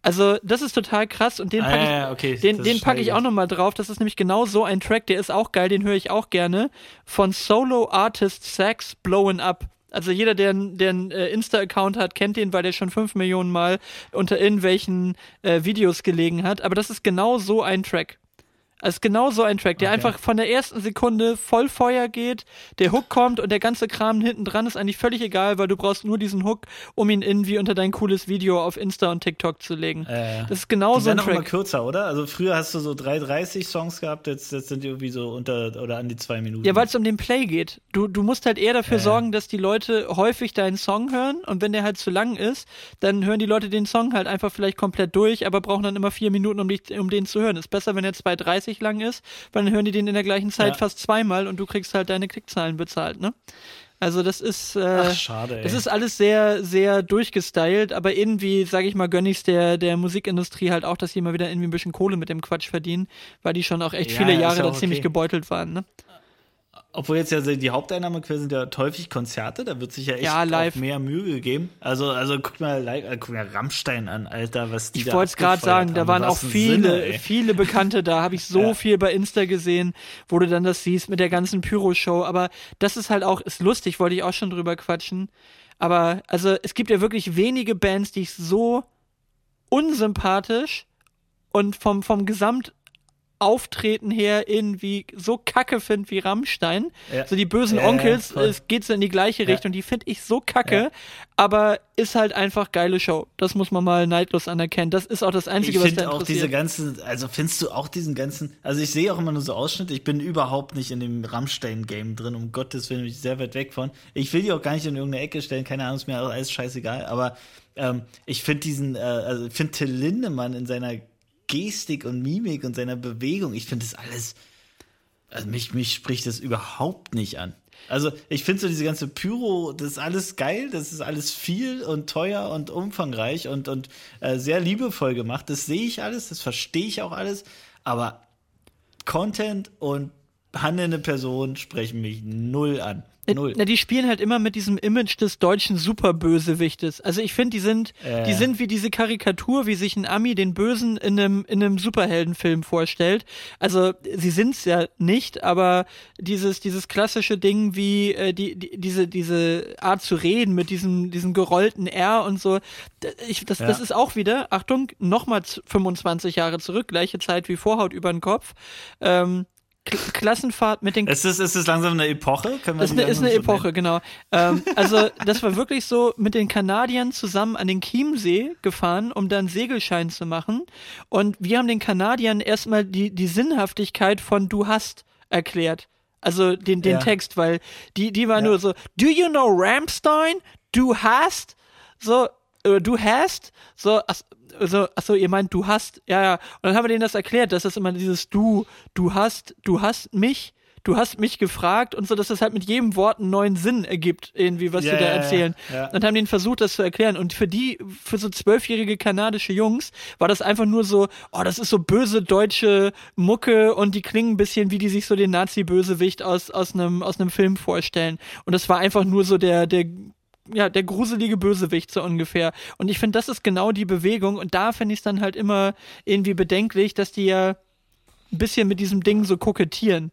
Also, das ist total krass und den packe ah, ja, okay. den, den pack ich auch nochmal drauf. Das ist nämlich genau so ein Track, der ist auch geil, den höre ich auch gerne. Von Solo Artist Sax Blowin' Up. Also jeder, der, der einen äh, Insta-Account hat, kennt den, weil der schon fünf Millionen Mal unter irgendwelchen äh, Videos gelegen hat. Aber das ist genau so ein Track. Also genau so ein Track, der okay. einfach von der ersten Sekunde voll Feuer geht, der Hook kommt und der ganze Kram hinten dran ist eigentlich völlig egal, weil du brauchst nur diesen Hook, um ihn irgendwie unter dein cooles Video auf Insta und TikTok zu legen. Äh, das ist genau so ein Track. Die immer kürzer, oder? Also früher hast du so 3,30 Songs gehabt, jetzt, jetzt sind die irgendwie so unter oder an die zwei Minuten. Ja, weil es um den Play geht. Du, du musst halt eher dafür äh. sorgen, dass die Leute häufig deinen Song hören und wenn der halt zu lang ist, dann hören die Leute den Song halt einfach vielleicht komplett durch, aber brauchen dann immer vier Minuten, um, dich, um den zu hören. Ist besser, wenn er 2,30 30 lang ist, weil dann hören die den in der gleichen Zeit ja. fast zweimal und du kriegst halt deine Klickzahlen bezahlt, ne? Also das ist, äh, Ach, schade, ey. das ist alles sehr, sehr durchgestylt, aber irgendwie, sage ich mal, gönne ich der, der Musikindustrie halt auch, dass sie mal wieder irgendwie ein bisschen Kohle mit dem Quatsch verdienen, weil die schon auch echt ja, viele Jahre da okay. ziemlich gebeutelt waren, ne? Obwohl jetzt ja die Haupteinnahmequellen sind ja häufig Konzerte, da wird sich ja echt ja, live. mehr Mühe gegeben. Also, also guck mal, äh, guck mal Rammstein an, Alter, was die ich da Ich wollte es gerade sagen, da waren auch viele, Sinne, viele Bekannte da, habe ich so ja. viel bei Insta gesehen, wo du dann das siehst mit der ganzen Pyro-Show. Aber das ist halt auch, ist lustig, wollte ich auch schon drüber quatschen. Aber, also, es gibt ja wirklich wenige Bands, die ich so unsympathisch und vom, vom Gesamt Auftreten her irgendwie so kacke finde wie Rammstein. Ja. So die bösen Onkels, ja, es geht so in die gleiche Richtung, die finde ich so kacke, aber ist halt einfach geile Show. Das muss man mal neidlos anerkennen. Das ist auch das Einzige, ich was da auch diese ganzen, also findest du auch diesen ganzen, also ich sehe auch immer nur so Ausschnitte, ich bin überhaupt nicht in dem Rammstein-Game drin, um Gottes Willen, bin ich sehr weit weg von. Ich will die auch gar nicht in irgendeine Ecke stellen, keine Ahnung, ist mir alles scheißegal, aber ähm, ich finde diesen, äh, also ich finde Till Lindemann in seiner Gestik und Mimik und seiner Bewegung. Ich finde das alles, also mich, mich spricht das überhaupt nicht an. Also ich finde so diese ganze Pyro, das ist alles geil, das ist alles viel und teuer und umfangreich und, und äh, sehr liebevoll gemacht. Das sehe ich alles, das verstehe ich auch alles, aber Content und handelnde Personen sprechen mich null an. Null. Na, die spielen halt immer mit diesem Image des deutschen Superbösewichtes. Also ich finde, die sind, äh. die sind wie diese Karikatur, wie sich ein Ami den Bösen in einem, in einem Superheldenfilm vorstellt. Also sie sind's ja nicht, aber dieses, dieses klassische Ding wie äh, die, die, diese, diese Art zu reden mit diesem, diesem gerollten R und so, ich, das, ja. das ist auch wieder, Achtung, nochmal 25 Jahre zurück, gleiche Zeit wie Vorhaut über den Kopf. Ähm, Klassenfahrt mit den. Ist es, ist es langsam eine Epoche? Können wir das ist eine, ist eine Epoche, genau. Ähm, also, das war wirklich so mit den Kanadiern zusammen an den Chiemsee gefahren, um dann Segelschein zu machen. Und wir haben den Kanadiern erstmal die, die Sinnhaftigkeit von Du hast erklärt. Also den, den ja. Text, weil die, die war ja. nur so, Do you know Ramstein? Du hast? So, äh, du hast? So, ach, so, achso, ihr meint, du hast, ja, ja. Und dann haben wir denen das erklärt, dass das immer dieses Du, du hast, du hast mich, du hast mich gefragt und so, dass das halt mit jedem Wort einen neuen Sinn ergibt, irgendwie, was yeah, da erzählen. Yeah, yeah. Und haben denen versucht, das zu erklären. Und für die, für so zwölfjährige kanadische Jungs, war das einfach nur so, oh, das ist so böse deutsche Mucke und die klingen ein bisschen, wie die sich so den Nazi-Bösewicht aus, aus einem, aus einem Film vorstellen. Und das war einfach nur so der, der ja, der gruselige Bösewicht so ungefähr. Und ich finde, das ist genau die Bewegung. Und da finde ich es dann halt immer irgendwie bedenklich, dass die ja ein bisschen mit diesem Ding so kokettieren.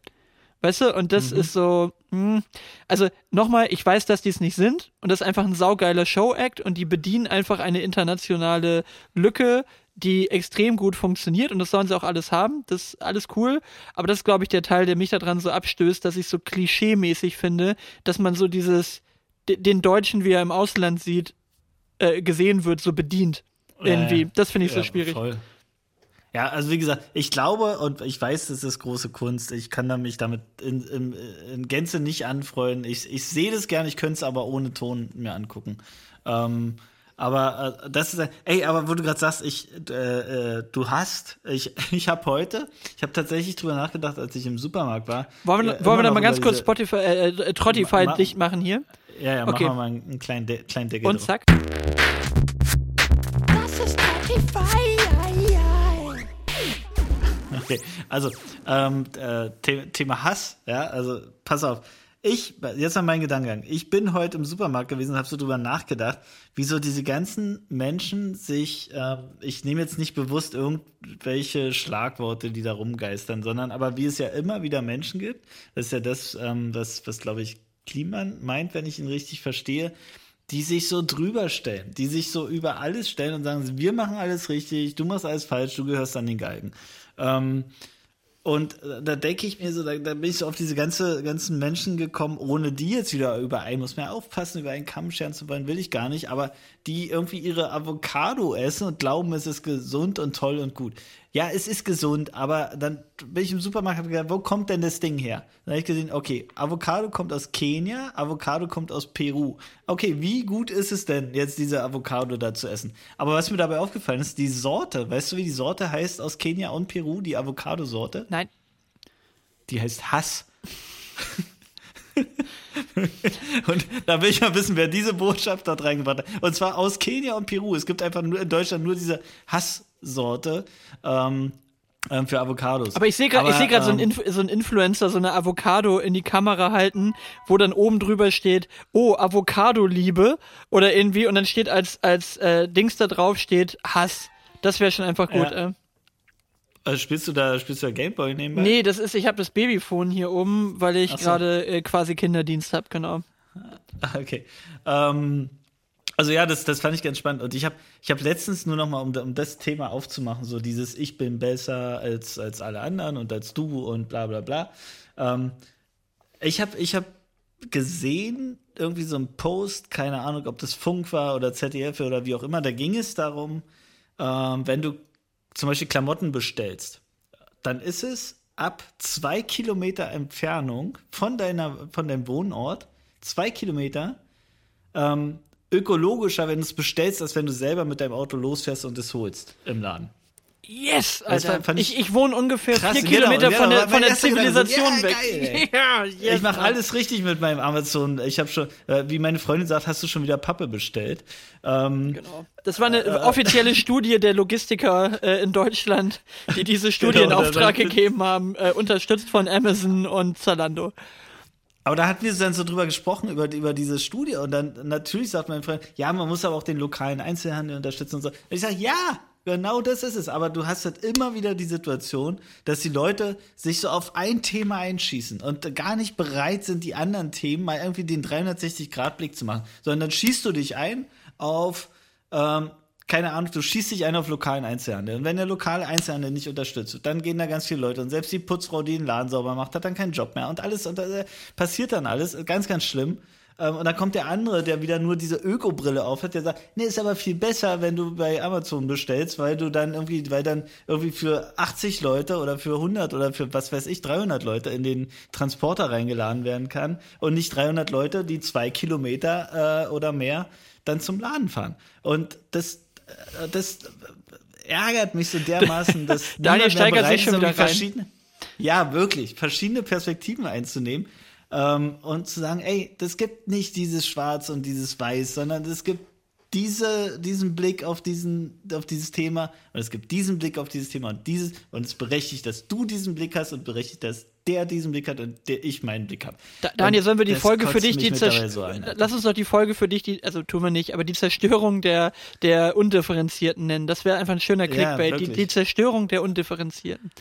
Weißt du? Und das mhm. ist so, mh. Hm. also nochmal, ich weiß, dass die es nicht sind. Und das ist einfach ein saugeiler Show-Act. Und die bedienen einfach eine internationale Lücke, die extrem gut funktioniert. Und das sollen sie auch alles haben. Das ist alles cool. Aber das ist, glaube ich, der Teil, der mich daran so abstößt, dass ich so klischee-mäßig finde, dass man so dieses den Deutschen, wie er im Ausland sieht, äh, gesehen wird, so bedient. Irgendwie. Äh, das finde ich ja, so schwierig. Voll. Ja, also wie gesagt, ich glaube und ich weiß, das ist große Kunst. Ich kann da mich damit in, in, in Gänze nicht anfreuen. Ich, ich sehe das gerne, ich könnte es aber ohne Ton mir angucken. Ähm, aber äh, das ist, ey, aber wo du gerade sagst, ich, äh, äh, du hast, ich, ich habe heute, ich habe tatsächlich drüber nachgedacht, als ich im Supermarkt war. Wollen wir, wollen wir da mal ganz kurz Spotify, äh, äh Trottify dicht machen hier? Ja, ja, okay. machen wir mal einen kleinen, De kleinen Deckel Und zack. Das ist Spotify. Okay, also ähm, äh, Thema Hass, ja, also pass auf. Ich, jetzt mal mein Gedankengang. Ich bin heute im Supermarkt gewesen und habe so drüber nachgedacht, wieso diese ganzen Menschen sich, äh, ich nehme jetzt nicht bewusst irgendwelche Schlagworte, die da rumgeistern, sondern aber wie es ja immer wieder Menschen gibt, das ist ja das, ähm, was, was glaube ich Kliman meint, wenn ich ihn richtig verstehe, die sich so drüber stellen, die sich so über alles stellen und sagen, wir machen alles richtig, du machst alles falsch, du gehörst an den Galgen. Ähm, und äh, da denke ich mir so, da, da, bin ich so auf diese ganze, ganzen Menschen gekommen, ohne die jetzt wieder überein, muss man ja aufpassen, über einen Kamm scheren zu wollen, will ich gar nicht, aber die irgendwie ihre Avocado essen und glauben, es ist gesund und toll und gut ja, es ist gesund, aber dann bin ich im Supermarkt und gedacht, wo kommt denn das Ding her? Dann habe ich gesehen, okay, Avocado kommt aus Kenia, Avocado kommt aus Peru. Okay, wie gut ist es denn, jetzt diese Avocado da zu essen? Aber was mir dabei aufgefallen ist, die Sorte, weißt du, wie die Sorte heißt aus Kenia und Peru, die Avocado-Sorte? Nein. Die heißt Hass. und da will ich mal wissen, wer diese Botschaft dort reingebracht hat. Und zwar aus Kenia und Peru. Es gibt einfach nur in Deutschland nur diese Hass Sorte. Ähm, ähm, für Avocados. Aber ich sehe gerade seh ähm, so, einen so einen Influencer so eine Avocado in die Kamera halten, wo dann oben drüber steht, oh, Avocado-Liebe oder irgendwie und dann steht als, als äh, Dings da drauf steht Hass. Das wäre schon einfach gut. Ja. Äh. Also spielst du da, spielst du da Gameboy nebenbei? Nee, das ist, ich habe das Babyphone hier oben, weil ich so. gerade äh, quasi Kinderdienst habe, genau. Okay. Ähm, also ja, das, das fand ich ganz spannend. Und ich habe ich hab letztens nur noch mal, um, um das Thema aufzumachen, so dieses Ich bin besser als, als alle anderen und als du und bla bla bla. Ähm, ich habe ich hab gesehen, irgendwie so ein Post, keine Ahnung, ob das Funk war oder ZDF oder wie auch immer, da ging es darum, ähm, wenn du zum Beispiel Klamotten bestellst, dann ist es ab zwei Kilometer Entfernung von, deiner, von deinem Wohnort, zwei Kilometer, ähm, ökologischer, wenn du es bestellst, als wenn du selber mit deinem Auto losfährst und es holst im Laden. Yes, Alter. War, ich, ich, ich, wohne ungefähr krass, vier genau, Kilometer genau, von der, von der Zivilisation ja, weg. Geil, ja, yes, ich mache alles richtig mit meinem Amazon. Ich habe schon, äh, wie meine Freundin sagt, hast du schon wieder Pappe bestellt. Ähm, genau. Das war eine äh, offizielle Studie der Logistiker äh, in Deutschland, die diese Studie genau, in Auftrag gegeben haben, äh, unterstützt von Amazon und Zalando. Aber da hatten wir dann so drüber gesprochen, über, über diese Studie. Und dann natürlich sagt mein Freund, ja, man muss aber auch den lokalen Einzelhandel unterstützen und so. Und ich sage, ja, Genau das ist es. Aber du hast halt immer wieder die Situation, dass die Leute sich so auf ein Thema einschießen und gar nicht bereit sind, die anderen Themen mal irgendwie den 360-Grad-Blick zu machen. Sondern dann schießt du dich ein auf, ähm, keine Ahnung, du schießt dich ein auf lokalen Einzelhandel. Und wenn der lokale Einzelhandel nicht unterstützt, dann gehen da ganz viele Leute. Und selbst die Putzfrau, die den Laden sauber macht, hat dann keinen Job mehr. Und alles, und äh, passiert dann alles. Ganz, ganz schlimm. Ähm, und dann kommt der andere, der wieder nur diese Öko-Brille aufhat, der sagt, nee, ist aber viel besser, wenn du bei Amazon bestellst, weil du dann irgendwie, weil dann irgendwie für 80 Leute oder für 100 oder für was weiß ich, 300 Leute in den Transporter reingeladen werden kann und nicht 300 Leute, die zwei Kilometer äh, oder mehr dann zum Laden fahren. Und das, äh, das ärgert mich so dermaßen, dass Daniel steigert sich schon wieder verschiedene, ja, wirklich, verschiedene Perspektiven einzunehmen ähm, und zu sagen, ey, das gibt nicht dieses Schwarz und dieses Weiß, sondern es gibt diese, diesen Blick auf, diesen, auf dieses Thema und es gibt diesen Blick auf dieses Thema und dieses und es berechtigt, dass du diesen Blick hast und berechtigt, dass der diesen Blick hat und der ich meinen Blick habe. Da, Daniel, sollen wir die Folge für dich, die so Lass uns doch die Folge für dich, die, also tun wir nicht, aber die Zerstörung der, der Undifferenzierten nennen. Das wäre einfach ein schöner Clickbait. Ja, die, die Zerstörung der Undifferenzierten.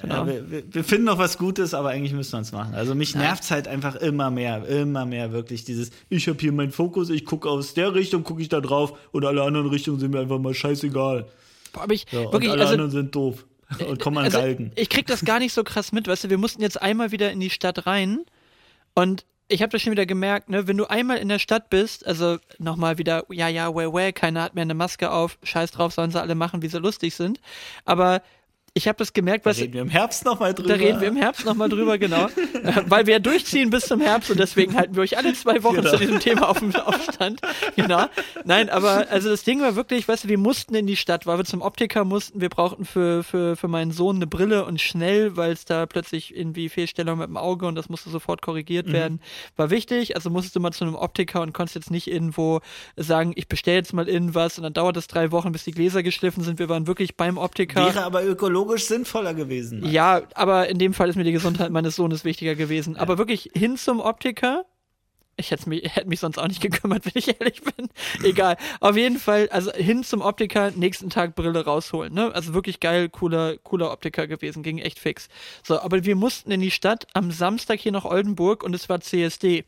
Genau. Ja, wir, wir, finden noch was Gutes, aber eigentlich müssen wir es machen. Also mich nervt es halt einfach immer mehr, immer mehr wirklich dieses, ich habe hier meinen Fokus, ich gucke aus der Richtung, gucke ich da drauf und alle anderen Richtungen sind mir einfach mal scheißegal. Boah, aber ich, ja, wirklich, und alle also, anderen sind doof und kommen an also, Galgen. Ich krieg das gar nicht so krass mit, weißt du, wir mussten jetzt einmal wieder in die Stadt rein und ich habe das schon wieder gemerkt, ne, wenn du einmal in der Stadt bist, also nochmal wieder, ja, ja, well, well, keiner hat mehr eine Maske auf, scheiß drauf, sollen sie alle machen, wie sie lustig sind. Aber ich habe das gemerkt, was. Da reden wir im Herbst nochmal drüber. Da reden wir im Herbst nochmal drüber, genau. Weil wir durchziehen bis zum Herbst und deswegen halten wir euch alle zwei Wochen genau. zu diesem Thema auf dem Aufstand. Genau. Nein, aber also das Ding war wirklich, weißt du, wir mussten in die Stadt, weil wir zum Optiker mussten. Wir brauchten für, für, für meinen Sohn eine Brille und schnell, weil es da plötzlich irgendwie Fehlstellung mit dem Auge und das musste sofort korrigiert mhm. werden. War wichtig. Also musstest du mal zu einem Optiker und konntest jetzt nicht irgendwo sagen, ich bestelle jetzt mal in was und dann dauert es drei Wochen, bis die Gläser geschliffen sind. Wir waren wirklich beim Optiker. Wäre aber ökologisch ökologisch sinnvoller gewesen. Mann. Ja, aber in dem Fall ist mir die Gesundheit meines Sohnes wichtiger gewesen. Ja. Aber wirklich hin zum Optiker. Ich hätte mich, hätte mich sonst auch nicht gekümmert, wenn ich ehrlich bin. Egal. Auf jeden Fall, also hin zum Optiker, nächsten Tag Brille rausholen. Ne? Also wirklich geil, cooler, cooler Optiker gewesen, ging echt fix. So, aber wir mussten in die Stadt am Samstag hier nach Oldenburg und es war CSD.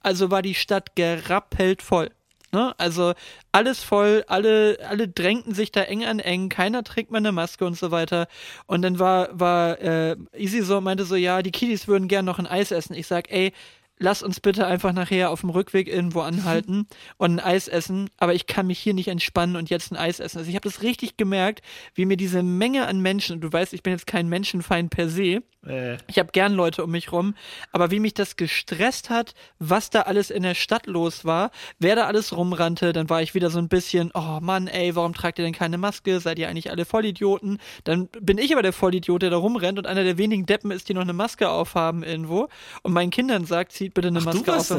Also war die Stadt gerappelt voll. Ne? Also alles voll, alle, alle drängten sich da eng an eng, keiner trägt mal eine Maske und so weiter. Und dann war, war äh, Easy so, meinte so, ja, die Kiddies würden gern noch ein Eis essen. Ich sag, ey, lass uns bitte einfach nachher auf dem Rückweg irgendwo anhalten und ein Eis essen, aber ich kann mich hier nicht entspannen und jetzt ein Eis essen. Also ich habe das richtig gemerkt, wie mir diese Menge an Menschen, du weißt, ich bin jetzt kein Menschenfeind per se, äh. ich habe gern Leute um mich rum, aber wie mich das gestresst hat, was da alles in der Stadt los war, wer da alles rumrannte, dann war ich wieder so ein bisschen, oh Mann, ey, warum tragt ihr denn keine Maske? Seid ihr eigentlich alle Vollidioten? Dann bin ich aber der Vollidiot, der da rumrennt und einer der wenigen Deppen ist, die noch eine Maske aufhaben irgendwo und meinen Kindern sagt, zieht bitte eine Ach, Maske auf.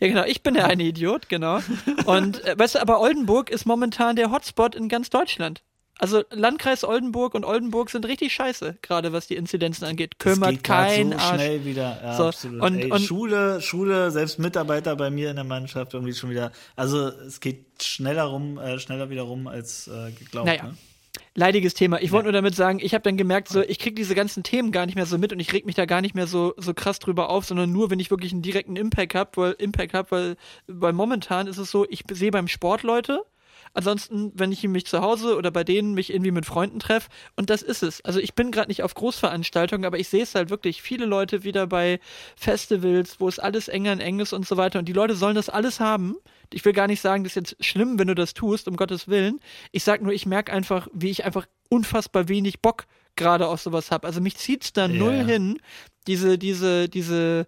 Ja, genau, ich bin der eine Idiot, genau. Und äh, weißt du, aber Oldenburg ist momentan der Hotspot in ganz Deutschland. Also Landkreis Oldenburg und Oldenburg sind richtig scheiße, gerade was die Inzidenzen angeht. Kümmert geht kein so Arsch. schnell wieder. Ja, so, absolut. Und, Ey, und Schule, Schule, selbst Mitarbeiter bei mir in der Mannschaft irgendwie schon wieder. Also es geht schneller rum, äh, schneller wieder rum als äh, geglaubt. Naja. Ne? leidiges Thema. Ich wollte nur damit sagen, ich habe dann gemerkt, so ich kriege diese ganzen Themen gar nicht mehr so mit und ich reg mich da gar nicht mehr so so krass drüber auf, sondern nur, wenn ich wirklich einen direkten Impact habe, weil Impact habe, weil weil momentan ist es so, ich sehe beim Sport Leute, Ansonsten, wenn ich mich zu Hause oder bei denen mich irgendwie mit Freunden treffe, und das ist es. Also ich bin gerade nicht auf Großveranstaltungen, aber ich sehe es halt wirklich. Viele Leute wieder bei Festivals, wo es alles enger und eng ist und so weiter. Und die Leute sollen das alles haben. Ich will gar nicht sagen, das ist jetzt schlimm, wenn du das tust, um Gottes Willen. Ich sag nur, ich merke einfach, wie ich einfach unfassbar wenig Bock gerade auf sowas habe. Also mich zieht's da yeah. null hin, diese, diese, diese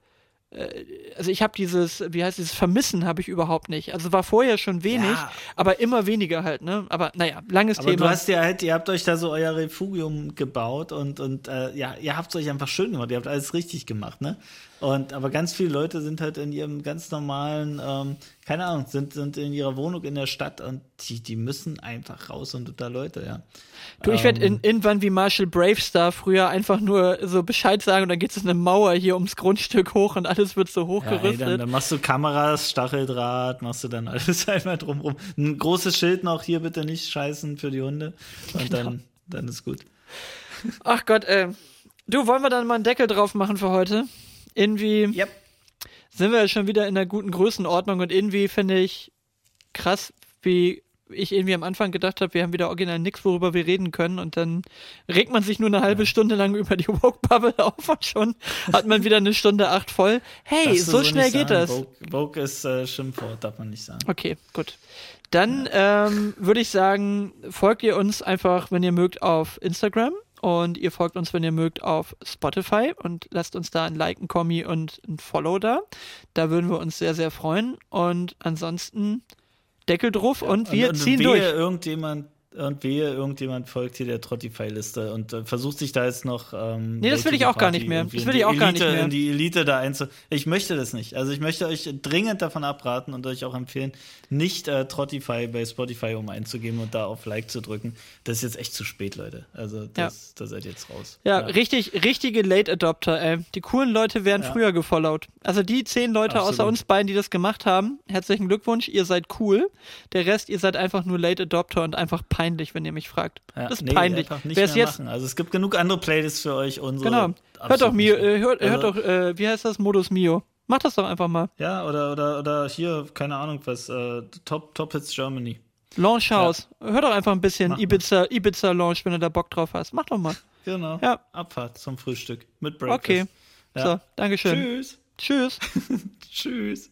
also ich habe dieses, wie heißt dieses Vermissen habe ich überhaupt nicht. Also war vorher schon wenig, ja. aber immer weniger halt, ne? Aber naja, langes aber Thema. Du hast ja halt, ihr habt euch da so euer Refugium gebaut und, und äh, ja, ihr habt es euch einfach schön gemacht, ihr habt alles richtig gemacht, ne? Und aber ganz viele Leute sind halt in ihrem ganz normalen, ähm, keine Ahnung, sind, sind in ihrer Wohnung in der Stadt und die, die müssen einfach raus und unter Leute, ja. Du, ich werde ähm, in, irgendwann wie Marshall Bravestar früher einfach nur so Bescheid sagen und dann geht es eine Mauer hier ums Grundstück hoch und alles wird so hochgerüstet. Ja, dann, dann, machst du Kameras, Stacheldraht, machst du dann alles einmal drumrum. Ein großes Schild noch, hier bitte nicht scheißen für die Hunde und genau. dann, dann ist gut. Ach Gott, ey. Du, wollen wir dann mal einen Deckel drauf machen für heute? irgendwie yep. Sind wir schon wieder in einer guten Größenordnung und irgendwie finde ich krass, wie ich irgendwie am Anfang gedacht habe, wir haben wieder original nichts, worüber wir reden können und dann regt man sich nur eine halbe Stunde lang über die Woke-Bubble auf und schon hat man wieder eine Stunde acht voll. Hey, so, so schnell geht das. Vogue ist äh, Schimpfwort, darf man nicht sagen. Okay, gut. Dann ja. ähm, würde ich sagen, folgt ihr uns einfach, wenn ihr mögt, auf Instagram und ihr folgt uns, wenn ihr mögt, auf Spotify und lasst uns da ein Like, ein Kommi und ein Follow da. Da würden wir uns sehr, sehr freuen. Und ansonsten Deckel drauf ja, und wir und, und ziehen durch. irgendjemand und wehe, irgendjemand folgt hier der Trottify-Liste und äh, versucht sich da jetzt noch. Ähm, nee, das will ich auch gar nicht mehr. Das will ich auch Elite, gar nicht mehr. In die Elite da einzu. Ich möchte das nicht. Also ich möchte euch dringend davon abraten und euch auch empfehlen, nicht äh, Trottify bei Spotify um einzugeben und da auf Like zu drücken. Das ist jetzt echt zu spät, Leute. Also das, ja. da seid ihr jetzt raus. Ja, ja, richtig, richtige Late Adopter, ey. Die coolen Leute werden ja. früher gefollowt. Also die zehn Leute Absolut. außer uns beiden, die das gemacht haben, herzlichen Glückwunsch, ihr seid cool. Der Rest, ihr seid einfach nur Late Adopter und einfach peinlich peinlich, wenn ihr mich fragt. Ja, das ist nee, peinlich. Wer ist jetzt? Machen. Also es gibt genug andere Playlists für euch. Unsere genau. Hört doch Mio, äh, hört, also, hört doch, äh, wie heißt das? Modus Mio. Mach das doch einfach mal. Ja, oder, oder, oder hier, keine Ahnung was, äh, Top, Top Hits Germany. Launch House. Ja. Hör doch einfach ein bisschen Mach Ibiza, mal. Ibiza Launch, wenn du da Bock drauf hast. Mach doch mal. Genau. Ja. Abfahrt zum Frühstück mit Breakfast. Okay. Ja. So, Dankeschön. Tschüss. Tschüss. Tschüss.